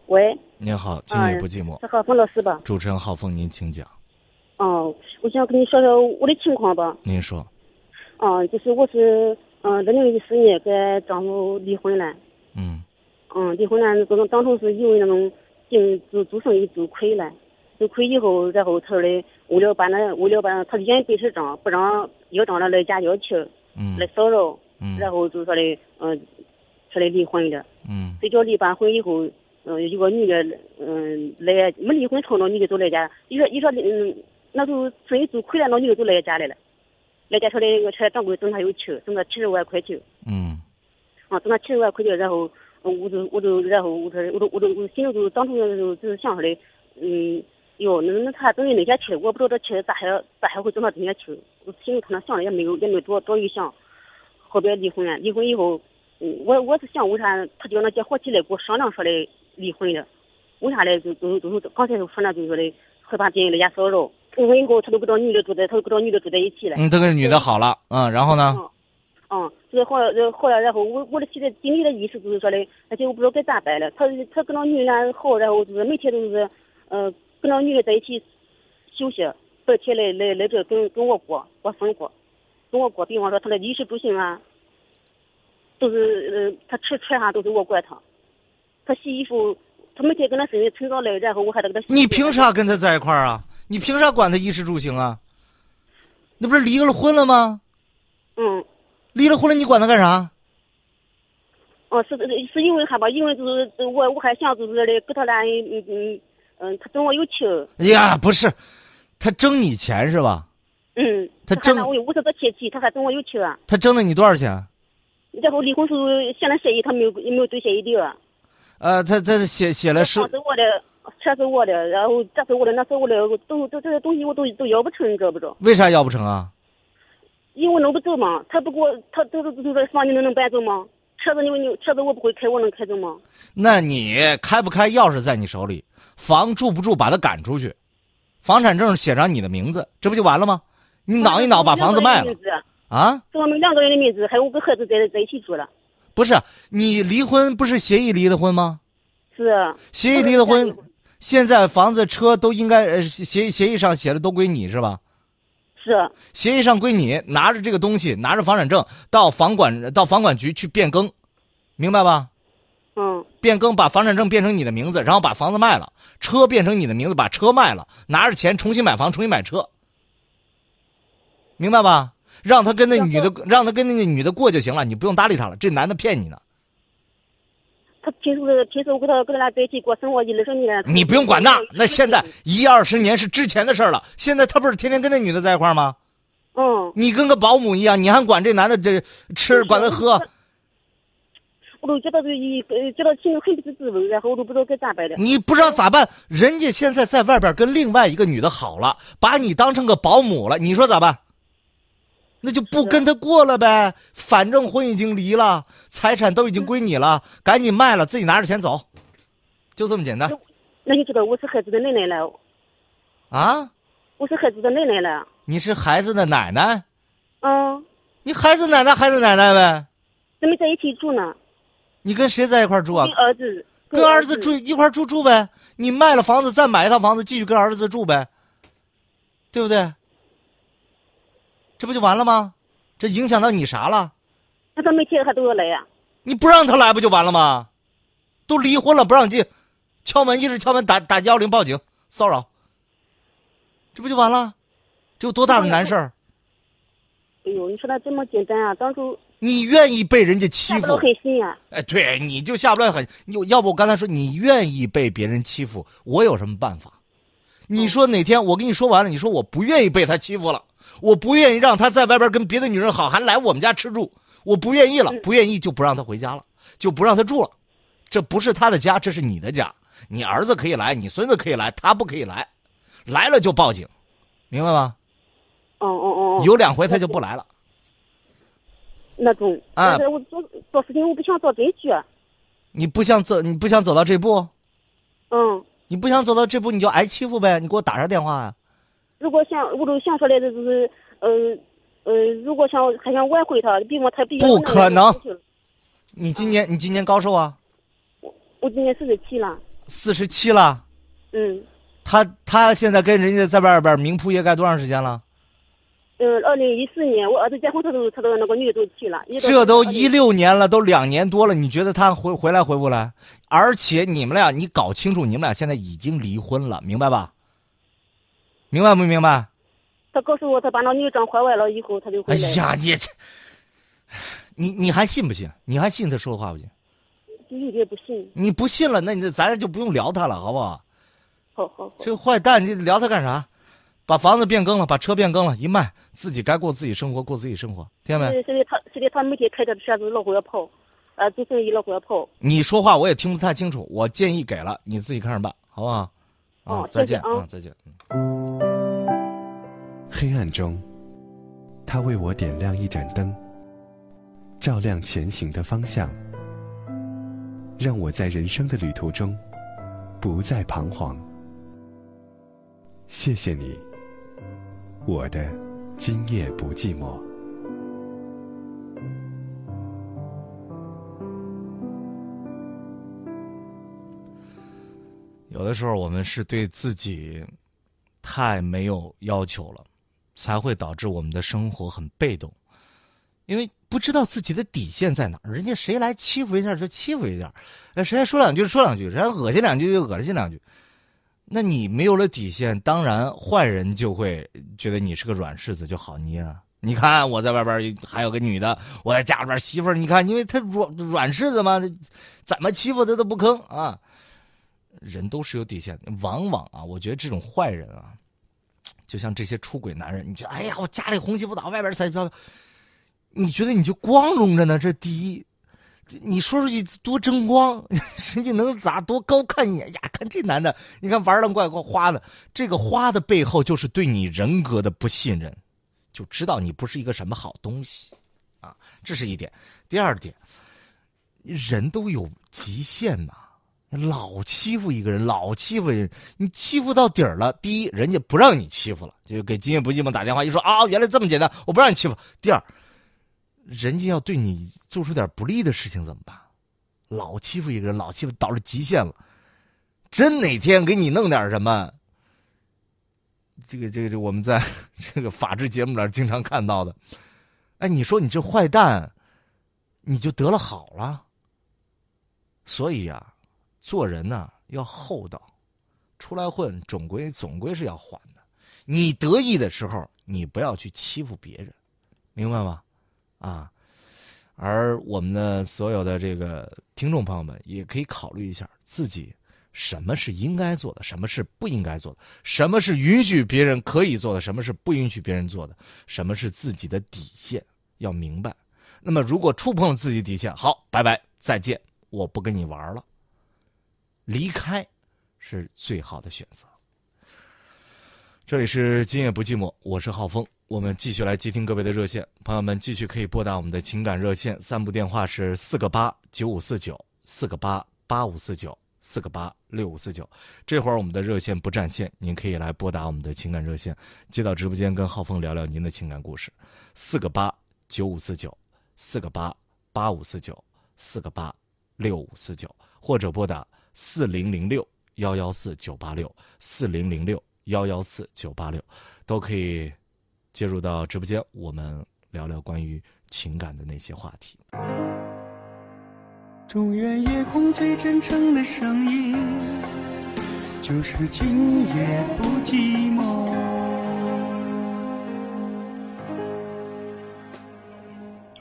喂，您好，今夜不寂寞，是浩峰老师吧？主持人浩峰，您请讲。哦，我想跟你说说我的情况吧。您说。嗯，就是我是嗯，二零一四年跟丈夫离婚了。嗯。嗯，离婚了，当初是因为那种经做做生意做亏了。做亏以后，然后他说的为了把那为了把他眼对着账，不让要账的来家要求，嗯，来骚扰，嗯，然后就说的嗯，说的离婚的，嗯，这叫离完婚以后，嗯，有个女的，嗯，来没离婚成那女的就来家，一说一说嗯，那时候生意做亏了，那女的就来家来了，来家说的我车掌柜挣他有钱，挣他七十万块钱，嗯，啊，挣他七十万块钱，然后我就我就然后我说我都我都我心里就当初就就是想说的，嗯。哟，那那他等于那些钱，我不知道这钱咋还咋还会挣到这些去？我心里可能想了也没有也没多多余想。后边离婚了，离婚以后，嗯，我我是想为啥他叫那些伙计来给我商量说的离婚的？为啥嘞？就就就是刚才就说那就说的害怕别人来家骚扰。离婚以后，他都不找女的住在，他都不找女的住在一起了。嗯，这个女的好了，嗯，然后呢？嗯，就是后来后来，然后我我的现在经历的意思就是说的，而且我不知道该咋办了。他他跟那女的好，然后就是每天都是，嗯。跟那女的在一起休息，白天来来来这跟跟我过过生活，跟我过。比方说他的衣食住行啊，都是呃，他吃穿啥都是我管他，他洗衣服，他每天跟他身上趁早来，然后我还得给他。你凭？啥跟他在一块儿啊？你凭啥管他衣食住行啊？那不是离了婚了吗？嗯，离了婚了，你管他干啥？哦，是是因为啥吧？因为就是呃我我还想就是的给他俩嗯嗯嗯，他挣我有钱，哎呀，不是，他挣你钱是吧？嗯，他还挣拿我有五十多千起，他还挣我有钱啊。他挣了你多少钱？然后离婚时候写了协议，他没有也没有兑协议的啊。呃，他他写写了是房子我的，车是我的，然后这是我的，那是我的，都都这些东西我都都要不成，你知不知道？为啥要不成啊？因为我弄不走嘛，他不给我，他都都都说房你能能搬走吗？车子你你车子我不会开，我能开走吗？那你开不开钥匙在你手里，房住不住把他赶出去，房产证写上你的名字，这不就完了吗？你挠一挠把房子卖了啊？是我们两个人的名字，还有我跟孩子在在一起住了。不是，你离婚不是协议离的婚吗？是啊。协议离的婚，现在房子车都应该呃协协议上写的都归你是吧？是。啊协议上归你，拿着这个东西，拿着房产证到房管到房管局去变更，明白吧？嗯。变更把房产证变成你的名字，然后把房子卖了，车变成你的名字，把车卖了，拿着钱重新买房，重新买车，明白吧？让他跟那女的，让他跟那个女的过就行了，你不用搭理他了。这男的骗你呢，他平时平时我跟他跟他俩在一起过生活一二十年。你不用管那。那现在一二十年是之前的事儿了，现在他不是天天跟那女的在一块儿吗？嗯。你跟个保姆一样，你还管这男的这吃，管他喝。我都觉得这一呃觉得心里很不是滋味，然后我都不知道该咋办了。你不知道咋办？人家现在在外边跟另外一个女的好了，把你当成个保姆了，你说咋办？那就不跟他过了呗。反正婚已经离了，财产都已经归你了，赶紧卖了，自己拿着钱走，就这么简单。那你知道我是孩子的奶奶了？啊？我是孩子的奶奶了。你是孩子的奶奶？嗯。你孩子奶奶，孩子奶奶呗。咱们在一起住呢。你跟谁在一块住啊？跟儿子。跟儿子住一块住住呗。你卖了房子，再买一套房子，继续跟儿子住呗，对不对？这不就完了吗？这影响到你啥了？那他每天他都要来呀、啊。你不让他来不就完了吗？都离婚了不让进，敲门一直敲门打打幺零报警骚扰，这不就完了？这有多大的难事儿？哎呦，你说他这么简单啊？当初你愿意被人家欺负？下不了狠心呀、哎，对，你就下不了狠。你要不我刚才说你愿意被别人欺负，我有什么办法？你说哪天我跟你说完了，你说我不愿意被他欺负了，我不愿意让他在外边跟别的女人好，还来我们家吃住，我不愿意了，不愿意就不让他回家了，就不让他住了。这不是他的家，这是你的家。你儿子可以来，你孙子可以来，他不可以来，来了就报警，明白吗？哦哦哦。有两回他就不来了。那种啊，我做做事情我不想做悲剧。你不想走，你不想走到这步？嗯。你不想走到这步，你就挨欺负呗。你给我打啥电话呀、啊？如果想，我都想说的就是，呃呃，如果想还想挽回他，比方他比较不可能。你今年你今年高寿啊？我我今年四十七了。四十七了。嗯。他他现在跟人家在外边名铺业盖多长时间了？嗯，二零一四年我儿子结婚，他都他都那个女的都去了。这都一六年了，都两年多了，你觉得他回回来回不来？而且你们俩，你搞清楚，你们俩现在已经离婚了，明白吧？明白不明白？他告诉我，他把那女的整怀外了以后，他就回来。哎呀，你这，你你还信不信？你还信他说的话不信？就有点不信。你不信了，那你咱就不用聊他了，好不好？好好好。这个坏蛋，你聊他干啥？把房子变更了，把车变更了，一卖，自己该过自己生活，过自己生活，听见没？现在，他现在，他每天开着车子老回来跑，啊，做生意老回来跑。你说话我也听不太清楚，我建议给了，你自己看着办，好不好？哦，再见啊，再见。黑暗中，他为我点亮一盏灯，照亮前行的方向，让我在人生的旅途中不再彷徨。谢谢你。我的今夜不寂寞。有的时候我们是对自己太没有要求了，才会导致我们的生活很被动。因为不知道自己的底线在哪儿，人家谁来欺负一下就欺负一下，呃，谁来说两句说两句，人家恶心两句就恶心两句。那你没有了底线，当然坏人就会觉得你是个软柿子，就好捏啊。你看我在外边还有个女的，我在家里边媳妇儿，你看，因为她软软柿子嘛，怎么欺负她都不吭啊。人都是有底线，往往啊，我觉得这种坏人啊，就像这些出轨男人，你觉得哎呀，我家里红旗不倒，外边彩飘飘，你觉得你就光荣着呢？这第一，你说出去多争光，人家能咋多高看一眼呀？看这男的，你看玩的怪怪花的，这个花的背后就是对你人格的不信任，就知道你不是一个什么好东西，啊，这是一点。第二点，人都有极限呐。老欺负一个人，老欺负人，你欺负到底儿了。第一，人家不让你欺负了，就给今夜不寂寞打电话，一说啊，原来这么简单，我不让你欺负。第二，人家要对你做出点不利的事情怎么办？老欺负一个人，老欺负到了极限了，真哪天给你弄点什么？这个这个这我们在 这个法制节目里经常看到的，哎，你说你这坏蛋，你就得了好了。所以啊。做人呢要厚道，出来混总归总归是要还的。你得意的时候，你不要去欺负别人，明白吗？啊，而我们的所有的这个听众朋友们，也可以考虑一下自己什么是应该做的，什么是不应该做的，什么是允许别人可以做的，什么是不允许别人做的，什么是自己的底线，要明白。那么，如果触碰了自己底线，好，拜拜，再见，我不跟你玩了。离开是最好的选择。这里是今夜不寂寞，我是浩峰。我们继续来接听各位的热线，朋友们继续可以拨打我们的情感热线，三部电话是四个八九五四九，四个八八五四九，四个八六五四九。这会儿我们的热线不占线，您可以来拨打我们的情感热线，接到直播间跟浩峰聊聊您的情感故事。四个八九五四九，四个八八五四九，四个八六五四九，或者拨打。四零零六幺幺四九八六，四零零六幺幺四九八六，都可以接入到直播间，我们聊聊关于情感的那些话题。中原夜空最真诚的声音，就是今夜不寂寞。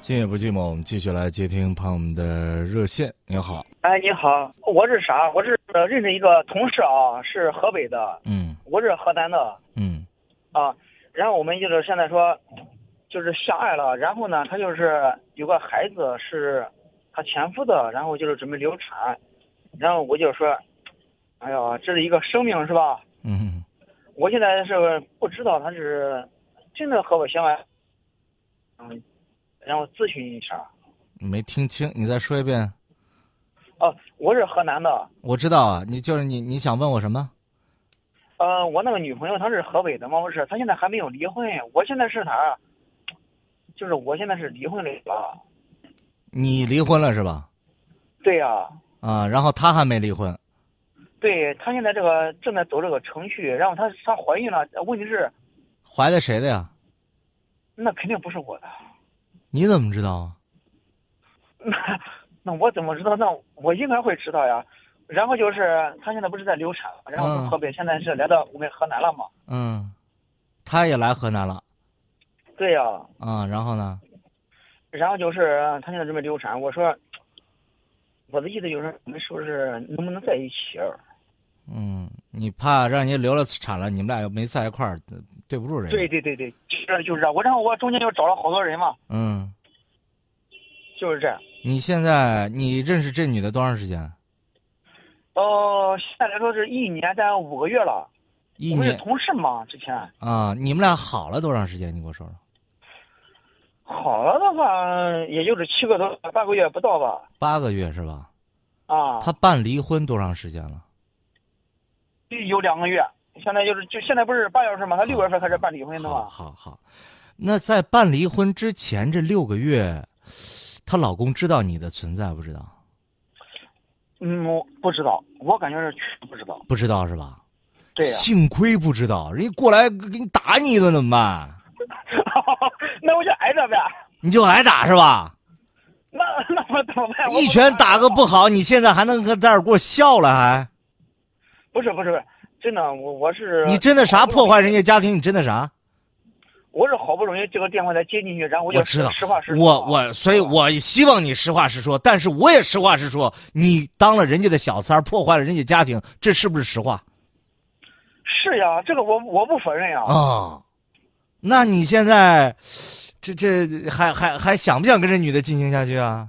今夜不寂寞，我们继续来接听朋友们的热线。你好，哎，你好，我是啥？我是认识一个同事啊，是河北的，嗯，我是河南的，嗯，啊，然后我们就是现在说，就是相爱了，然后呢，他就是有个孩子是他前夫的，然后就是准备流产，然后我就说，哎呀，这是一个生命是吧？嗯，我现在是不知道他是真的和我相爱，嗯。然后咨询一下，没听清，你再说一遍。哦，我是河南的。我知道啊，你就是你，你想问我什么？呃，我那个女朋友她是河北的嘛，不是，她现在还没有离婚。我现在是啥，就是我现在是离婚了。你离婚了是吧？对呀。啊，然后她还没离婚。对她现在这个正在走这个程序，然后她她怀孕了，问题是。怀的谁的呀？那肯定不是我的。你怎么知道啊？那那我怎么知道？那我应该会知道呀。然后就是他现在不是在流产，然后从河北现在是来到我们河南了嘛。嗯，他也来河南了。对呀。啊，然后呢？然后就是他现在准备流产，我说，我的意思就是我们是不是能不能在一起？嗯，你怕让人家流了产了，你们俩又没在一块儿，对不住人。对对对对。就是就是这，我然后我中间又找了好多人嘛。嗯，就是这样。你现在你认识这女的多长时间？哦，现在来说是一年在五个月了。一年。是同事嘛，之前。啊，你们俩好了多长时间？你给我说说。好了的话，也就是七个多八个月不到吧。八个月是吧？啊。他办离婚多长时间了？有两个月。现在就是就现在不是八月份嘛，他六月份开始办离婚的嘛。好好，那在办离婚之前这六个月，她老公知道你的存在不知道？嗯，我不知道，我感觉是不知道。不知道是吧？对呀。幸亏不知道，人家过来给你打你一顿怎么办？那我就挨着呗。你就挨打是吧？那那我怎么办？一拳打个不好，你现在还能搁在这儿给我笑了还？不是不是不是，真的，我我是你真的啥破坏人家家庭？你真的啥？我是好不容易这个电话才接进去，然后我就我知道实话实说。我我，所以我希望你实话实说，但是我也实话实说，你当了人家的小三儿，破坏了人家家庭，这是不是实话是呀，这个我我不否认呀。啊？那你现在，这这还还还想不想跟这女的进行下去啊？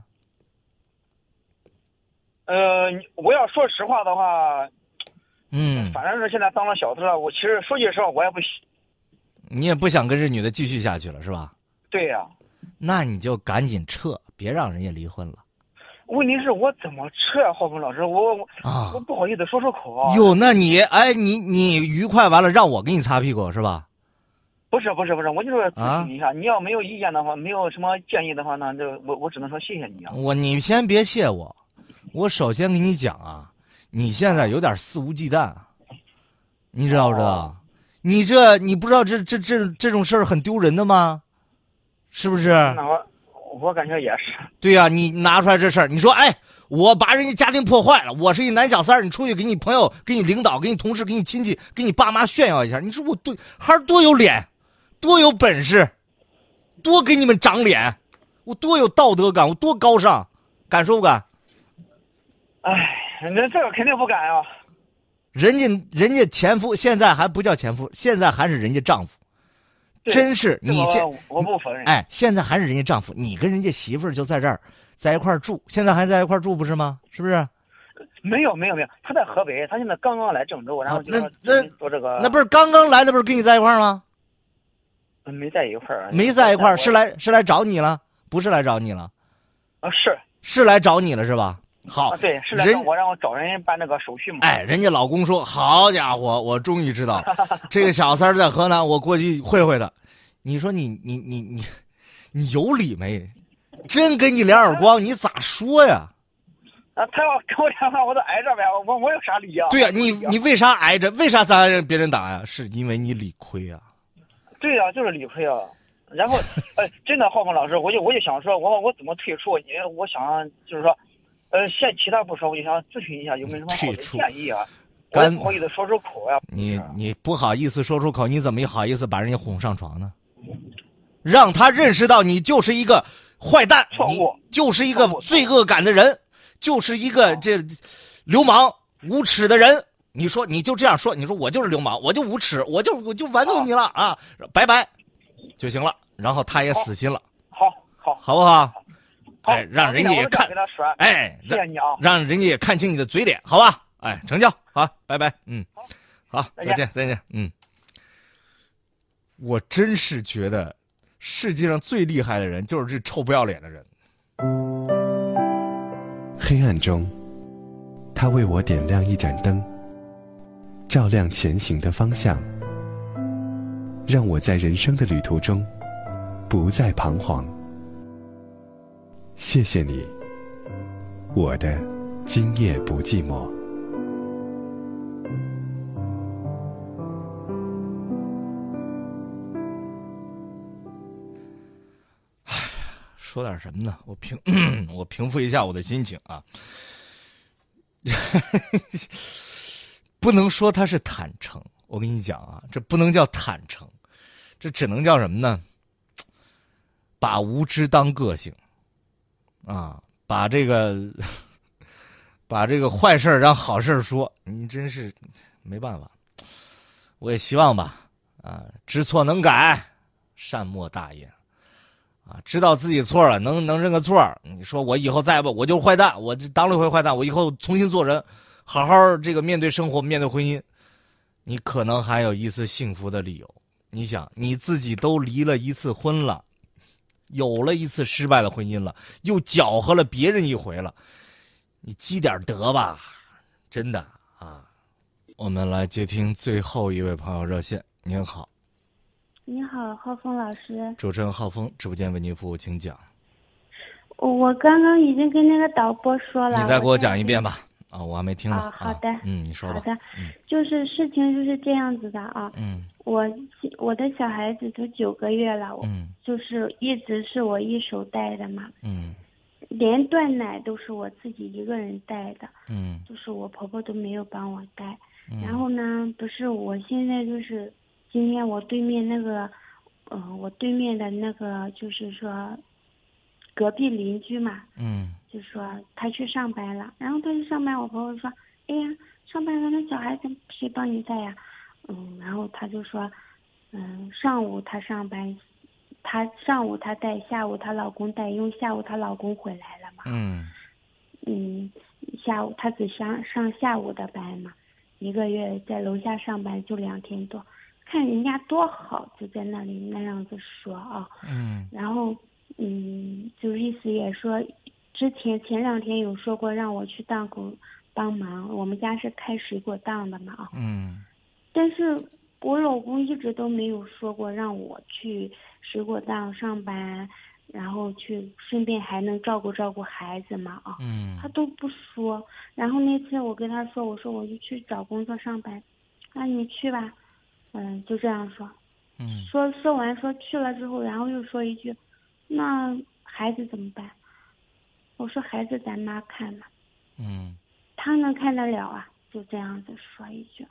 呃，我要说实话的话，嗯，反正是现在当了小三了，我其实说句实话，我也不喜。你也不想跟这女的继续下去了是吧？对呀、那你就赶紧撤，别让人家离婚了问题是我怎么撤呀、浩峰老师，我我啊我！不好意思说出口啊。哟，那你哎，你你愉快完了，让我给你擦屁股是吧？不是不是不是，我就是啊咨询一下，你要没有意见的话，没有什么建议的话，那就我我只能说谢谢你啊。我你先别谢我，我首先跟你讲啊，你现在有点肆无忌惮，你知道不知道？哦你这你不知道这这这这种事儿很丢人的吗？是不是？那我我感觉也是。对呀、你拿出来这事儿，你说哎，我把人家家庭破坏了，我是一男小三儿，你出去给你朋友、给你领导、给你同事、给你亲戚、给你爸妈炫耀一下，你说我对孩儿多有脸，多有本事，多给你们长脸，我多有道德感，我多高尚，敢说不敢？哎，那这个肯定不敢啊。人家人家前夫现在还不叫前夫，现在还是人家丈夫，真是你现我我不否认。哎，现在还是人家丈夫，你跟人家媳妇儿就在这儿在一块儿住，现在还在一块儿住不是吗？是不是？没有没有没有，他在河北，他现在刚刚来郑州，然后就说啊那那做这个，那不是刚刚来，的不是跟你在一块儿吗？没在一块儿，没在一块儿，是来是来找你了，不是来找你了，啊是是来找你了是吧？好啊，对是来人找我让我找人办那个手续嘛。哎，人家老公说：“好家伙，我终于知道 这个小三儿在河南，我过去会会他。”你说你你你你你有理没？真给你两耳光，你咋说呀？啊，他要给我两话，我都挨着呗，我我有啥理啊？对呀、你你为啥挨着？为啥咱让别人打呀？是因为你理亏啊。对呀、就是理亏啊。然后，哎，真的，浩峰老师，我就我就想说，我我怎么退出？你我想就是说，呃，现其他不说，我就想咨询一下有没有什么好的建议啊？不好意思说出口呀、你你不好意思说出口，你怎么好意思把人家哄上床呢？让他认识到你就是一个坏蛋，你错误就是一个罪恶感的人，就是一个这流氓无耻的人。你说你就这样说，你说我就是流氓，我就无耻，我就我就玩弄你了啊，拜拜就行了。然后他也死心了，好好好不好？好，哎，让人家也看哎，让谢谢你啊。让人家也看清你的嘴脸，好吧？哎，成交，好，拜拜，嗯，好，再见，再见，嗯。我真是觉得，世界上最厉害的人就是这臭不要脸的人。黑暗中，他为我点亮一盏灯，照亮前行的方向，让我在人生的旅途中不再彷徨。谢谢你，我的今夜不寂寞。说点什么呢？我平 我平复一下我的心情啊。不能说他是坦诚，我跟你讲啊，这不能叫坦诚，这只能叫什么呢？把无知当个性，啊，把这个把这个坏事儿当好事儿说，你真是没办法。我也希望吧，啊，知错能改，善莫大焉。啊，知道自己错了，能能认个错你说我以后再不，我就是坏蛋，我这当了一回坏蛋，我以后重新做人，好好这个面对生活，面对婚姻，你可能还有一丝幸福的理由。你想，你自己都离了一次婚了，有了一次失败的婚姻了，又搅和了别人一回了，你积点德吧，真的啊。我们来接听最后一位朋友热线，您好，你好，浩峰老师。主持人浩峰，直播间为您服务，请讲。我我刚刚已经跟那个导播说了。你再给我讲一遍吧。啊，我还没听呢。啊好的嗯，你说吧。好的嗯就是事情就是这样子的啊，嗯我我的小孩子都九个月了，我嗯就是一直是我一手带的嘛，嗯连断奶都是我自己一个人带的，嗯就是我婆婆都没有帮我带。嗯。然后呢，不是我现在就是今天我对面那个，呃，我对面的那个就是说隔壁邻居嘛，嗯就说他去上班了，然后他去上班，我婆婆说，哎呀，上班了，那小孩子谁帮你带呀？嗯，然后他就说，嗯，上午他上班，他上午他带，下午她老公带，因为下午她老公回来了嘛。嗯嗯，下午他只上上下午的班嘛，一个月在楼下上班就两天多，看人家多好，就在那里那样子说啊。嗯然后，嗯，就意思也说，之前前两天有说过让我去档口帮忙，我们家是开水果档的嘛啊。嗯但是我老公一直都没有说过让我去水果档上班，然后去顺便还能照顾照顾孩子嘛啊。嗯他都不说。然后那次我跟他说，我说我就去找工作上班，那你去吧，嗯，就这样说。嗯说说完说去了之后，然后又说一句，那孩子怎么办？我说孩子咱妈看嘛，嗯他能看得了啊？就这样子说一句。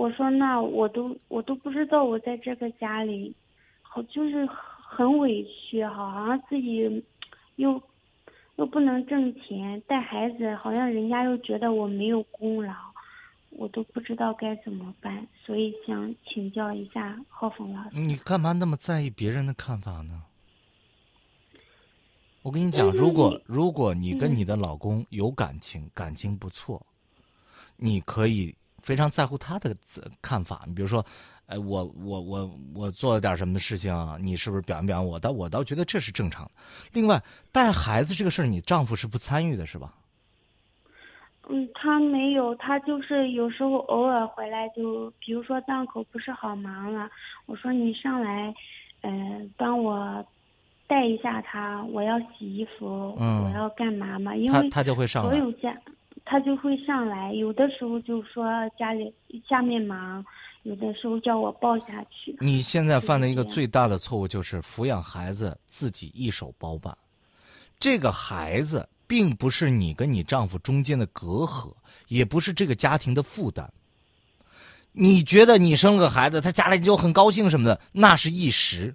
我说那我都我都不知道我在这个家里，好就是很委屈哈，好像自己又又不能挣钱带孩子，好像人家又觉得我没有功劳，我都不知道该怎么办，所以想请教一下浩峰老师。你干嘛那么在意别人的看法呢？我跟你讲，如果如果你跟嗯你的老公有感情，感情不错，你可以非常在乎他的看法。你比如说，哎，我我我我做了点什么事情啊，你是不是表扬表扬我？但我倒觉得这是正常的。另外，带孩子这个事儿，你丈夫是不参与的，是吧？嗯，他没有，他就是有时候偶尔回来就，比如说档口不是好忙了，我说你上来，嗯、帮我带一下他，我要洗衣服，嗯我要干嘛嘛？因为他他就会上来。所有家，他就会上来，有的时候就说家里下面忙，有的时候叫我抱下去。你现在犯的一个最大的错误就是抚养孩子自己一手包办，这个孩子并不是你跟你丈夫中间的隔阂，也不是这个家庭的负担。你觉得你生了个孩子，他家里就很高兴什么的，那是一时。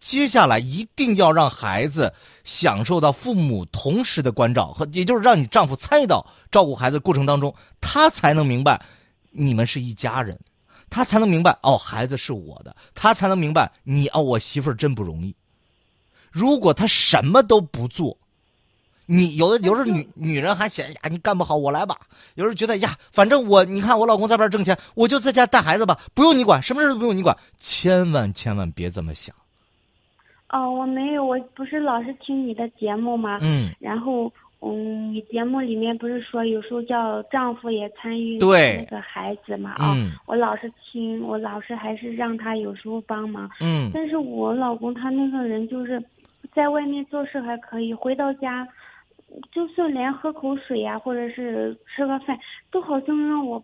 接下来一定要让孩子享受到父母同时的关照和，也就是让你丈夫参与到照顾孩子过程当中，他才能明白你们是一家人。他才能明白哦，孩子是我的，他才能明白你哦，我媳妇儿真不容易。如果他什么都不做，你有的有时候女女人还嫌呀，你干不好，我来吧。有时候觉得呀，反正我你看我老公在外边挣钱，我就在家带孩子吧，不用你管，什么事都不用你管。千万千万别这么想。哦，我没有，我不是老是听你的节目吗？嗯，然后，嗯，你节目里面不是说有时候叫丈夫也参与对那个孩子嘛？啊、嗯我老是听，我老是还是让他有时候帮忙。嗯但是我老公他那个人就是，在外面做事还可以，回到家，就算连喝口水呀、或者是吃个饭，都好像让我。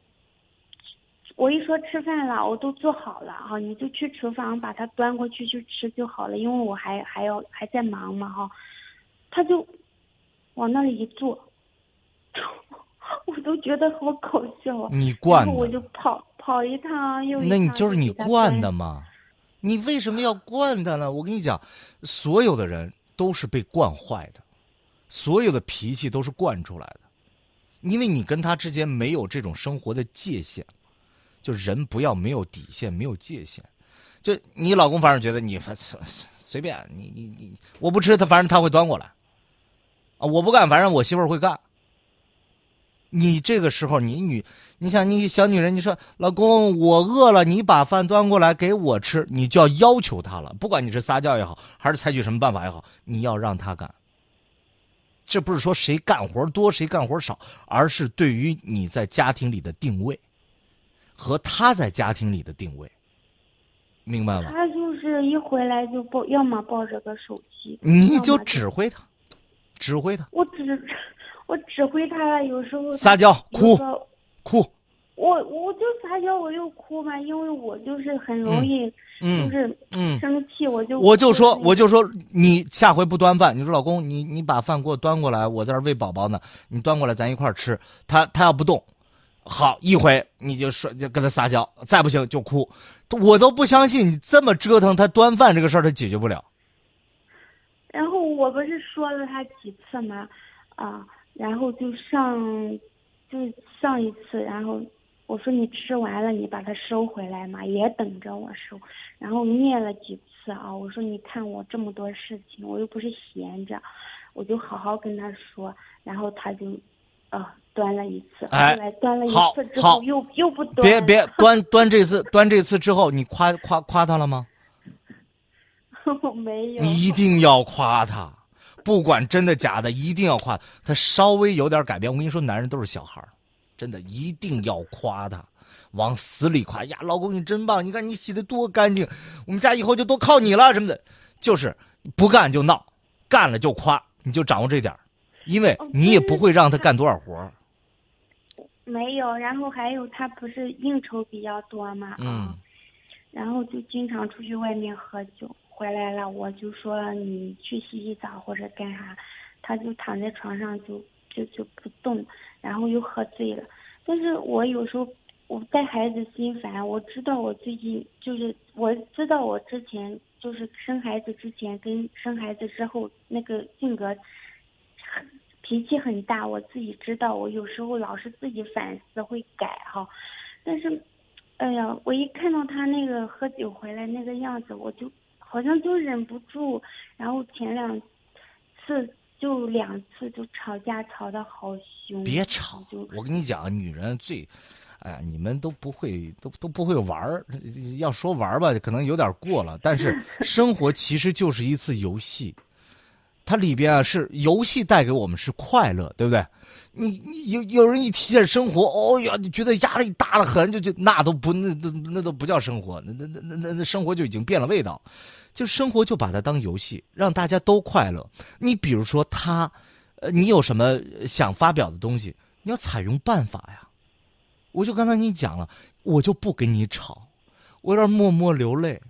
我一说吃饭了，我都做好了哈，你就去厨房把它端过去去吃就好了，因为我还还要还在忙嘛哈，他就往那里一坐，我都觉得好搞笑啊。你惯的我，就跑跑一趟又一趟。那你就是你惯的嘛？你为什么要惯他呢？我跟你讲，所有的人都是被惯坏的，所有的脾气都是惯出来的，因为你跟他之间没有这种生活的界限，就人不要没有底线，没有界限。就你老公反正觉得你反随随便你你你，我不吃他，反正他会端过来，啊，我不干，反正我媳妇儿会干。你这个时候，你女，你想你小女人，你说老公我饿了，你把饭端过来给我吃，你就要要求他了。不管你是撒娇也好，还是采取什么办法也好，你要让他干。这不是说谁干活多谁干活少，而是对于你在家庭里的定位，和他在家庭里的定位，明白吗？他就是一回来就抱，要么抱着个手机，你就指挥他，指挥他。我指我指挥他了，有时候撒娇哭哭，我我就撒娇，我又哭嘛，因为我就是很容易，嗯就是嗯生气，我就我就说，我就就说，你下回不端饭，你说老公，你你把饭给我端过来，我在这喂宝宝呢，你端过来，咱一块儿吃。他他要不动，好一回你就说就跟他撒娇，再不行就哭，我都不相信你这么折腾他端饭这个事儿他解决不了。然后我不是说了他几次吗？啊，然后就上，就上一次，然后我说你吃完了，你把它收回来嘛，也等着我收。然后念了几次啊，我说你看我这么多事情，我又不是闲着，我就好好跟他说。然后他就，啊，端了一次，哎后来端了一次之后又又不 端。别别端端这次端这次之后，你夸夸夸他了吗？我 没有。你一定要夸他，不管真的假的，一定要夸他稍微有点改变。我跟你说，男人都是小孩儿真的一定要夸他，往死里夸呀！老公你真棒，你看你洗的多干净，我们家以后就都靠你了什么的。就是不干就闹，干了就夸，你就掌握这点儿因为你也不会让他干多少活儿。没有，然后还有他不是应酬比较多嘛，嗯，然后就经常出去外面喝酒，回来了我就说你去洗洗澡或者干啥，他就躺在床上就就就不动，然后又喝醉了。但是我有时候我带孩子心烦，我知道我最近就是我知道我之前就是生孩子之前跟生孩子之后那个性格很脾气很大，我自己知道，我有时候老是自己反思会改哈，但是，哎呀，我一看到他那个喝酒回来那个样子，我就好像就忍不住，然后前两次就两次就吵架，吵得好凶。别吵，我跟你讲，女人最，哎呀，你们都不会，都都不会玩儿。要说玩儿吧，可能有点过了，但是 生活其实就是一次游戏，它里边啊是游戏带给我们是快乐，对不对？你你有有人一提起生活，哦呀，你觉得压力大了很，就就那都不那都那都不叫生活，那那那那那生活就已经变了味道。就生活就把它当游戏，让大家都快乐。你比如说他，呃，你有什么想发表的东西，你要采用办法呀。我就刚才跟你讲了，我就不跟你吵，我要默默流泪。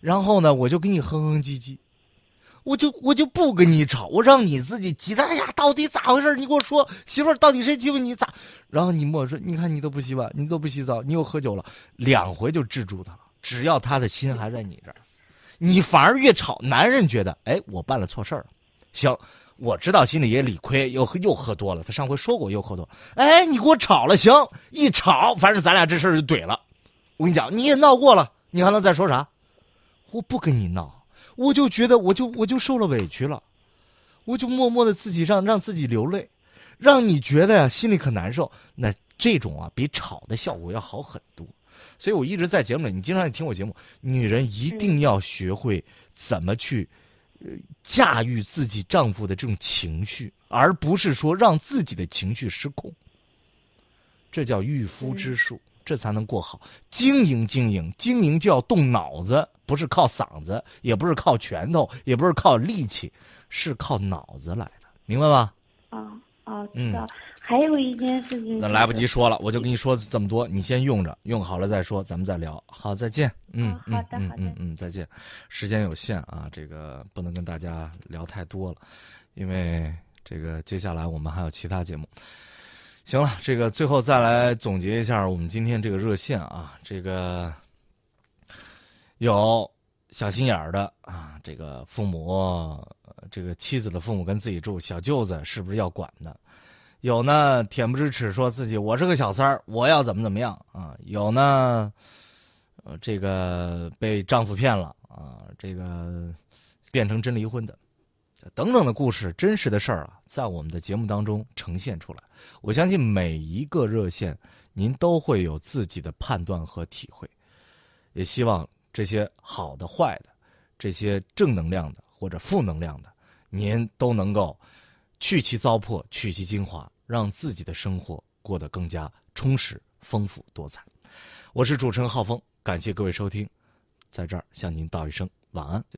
然后呢，我就给你哼哼唧唧，我就我就不跟你吵，我让你自己急的。哎呀，到底咋回事？你给我说，媳妇儿，到底谁欺负你咋？然后你跟我说，你看你都不洗碗，你都不洗澡，你又喝酒了，两回就制住他了。只要他的心还在你这儿，你反而越吵，男人觉得，哎，我办了错事儿了。行，我知道心里也理亏，又又喝多了。他上回说过又喝多，哎，你给我吵了，行，一吵，反正咱俩这事儿就怼了。我跟你讲，你也闹过了，你还能再说啥？我不跟你闹，我就觉得我就我就受了委屈了，我就默默的自己让让自己流泪，让你觉得呀心里可难受。那这种啊，比吵的效果要好很多。所以我一直在节目里，你经常也听我节目，女人一定要学会怎么去，驾驭自己丈夫的这种情绪，而不是说让自己的情绪失控。这叫驭夫之术，这才能过好经营。经营经营就要动脑子，不是靠嗓子，也不是靠拳头，也不是靠力气，是靠脑子来的，明白吧？啊啊，知道。还有一件事情，那来不及说了，我就跟你说这么多，你先用着，用好了再说，咱们再聊。好，再见。嗯，好的，嗯好的，嗯嗯，再见。时间有限啊，这个不能跟大家聊太多了，因为这个接下来我们还有其他节目。行了，这个最后再来总结一下我们今天这个热线啊，这个有小心眼儿的啊，这个父母，这个妻子的父母跟自己住，小舅子是不是要管的？有呢，恬不知耻，说自己我是个小三儿，我要怎么怎么样啊？有呢，呃，这个被丈夫骗了啊，这个变成真离婚的，等等的故事，真实的事儿啊，在我们的节目当中呈现出来。我相信每一个热线，您都会有自己的判断和体会。也希望这些好的、坏的，这些正能量的或者负能量的，您都能够。去其糟粕，取其精华，让自己的生活过得更加充实、丰富多彩。我是主持人浩峰，感谢各位收听，在这儿向您道一声晚安。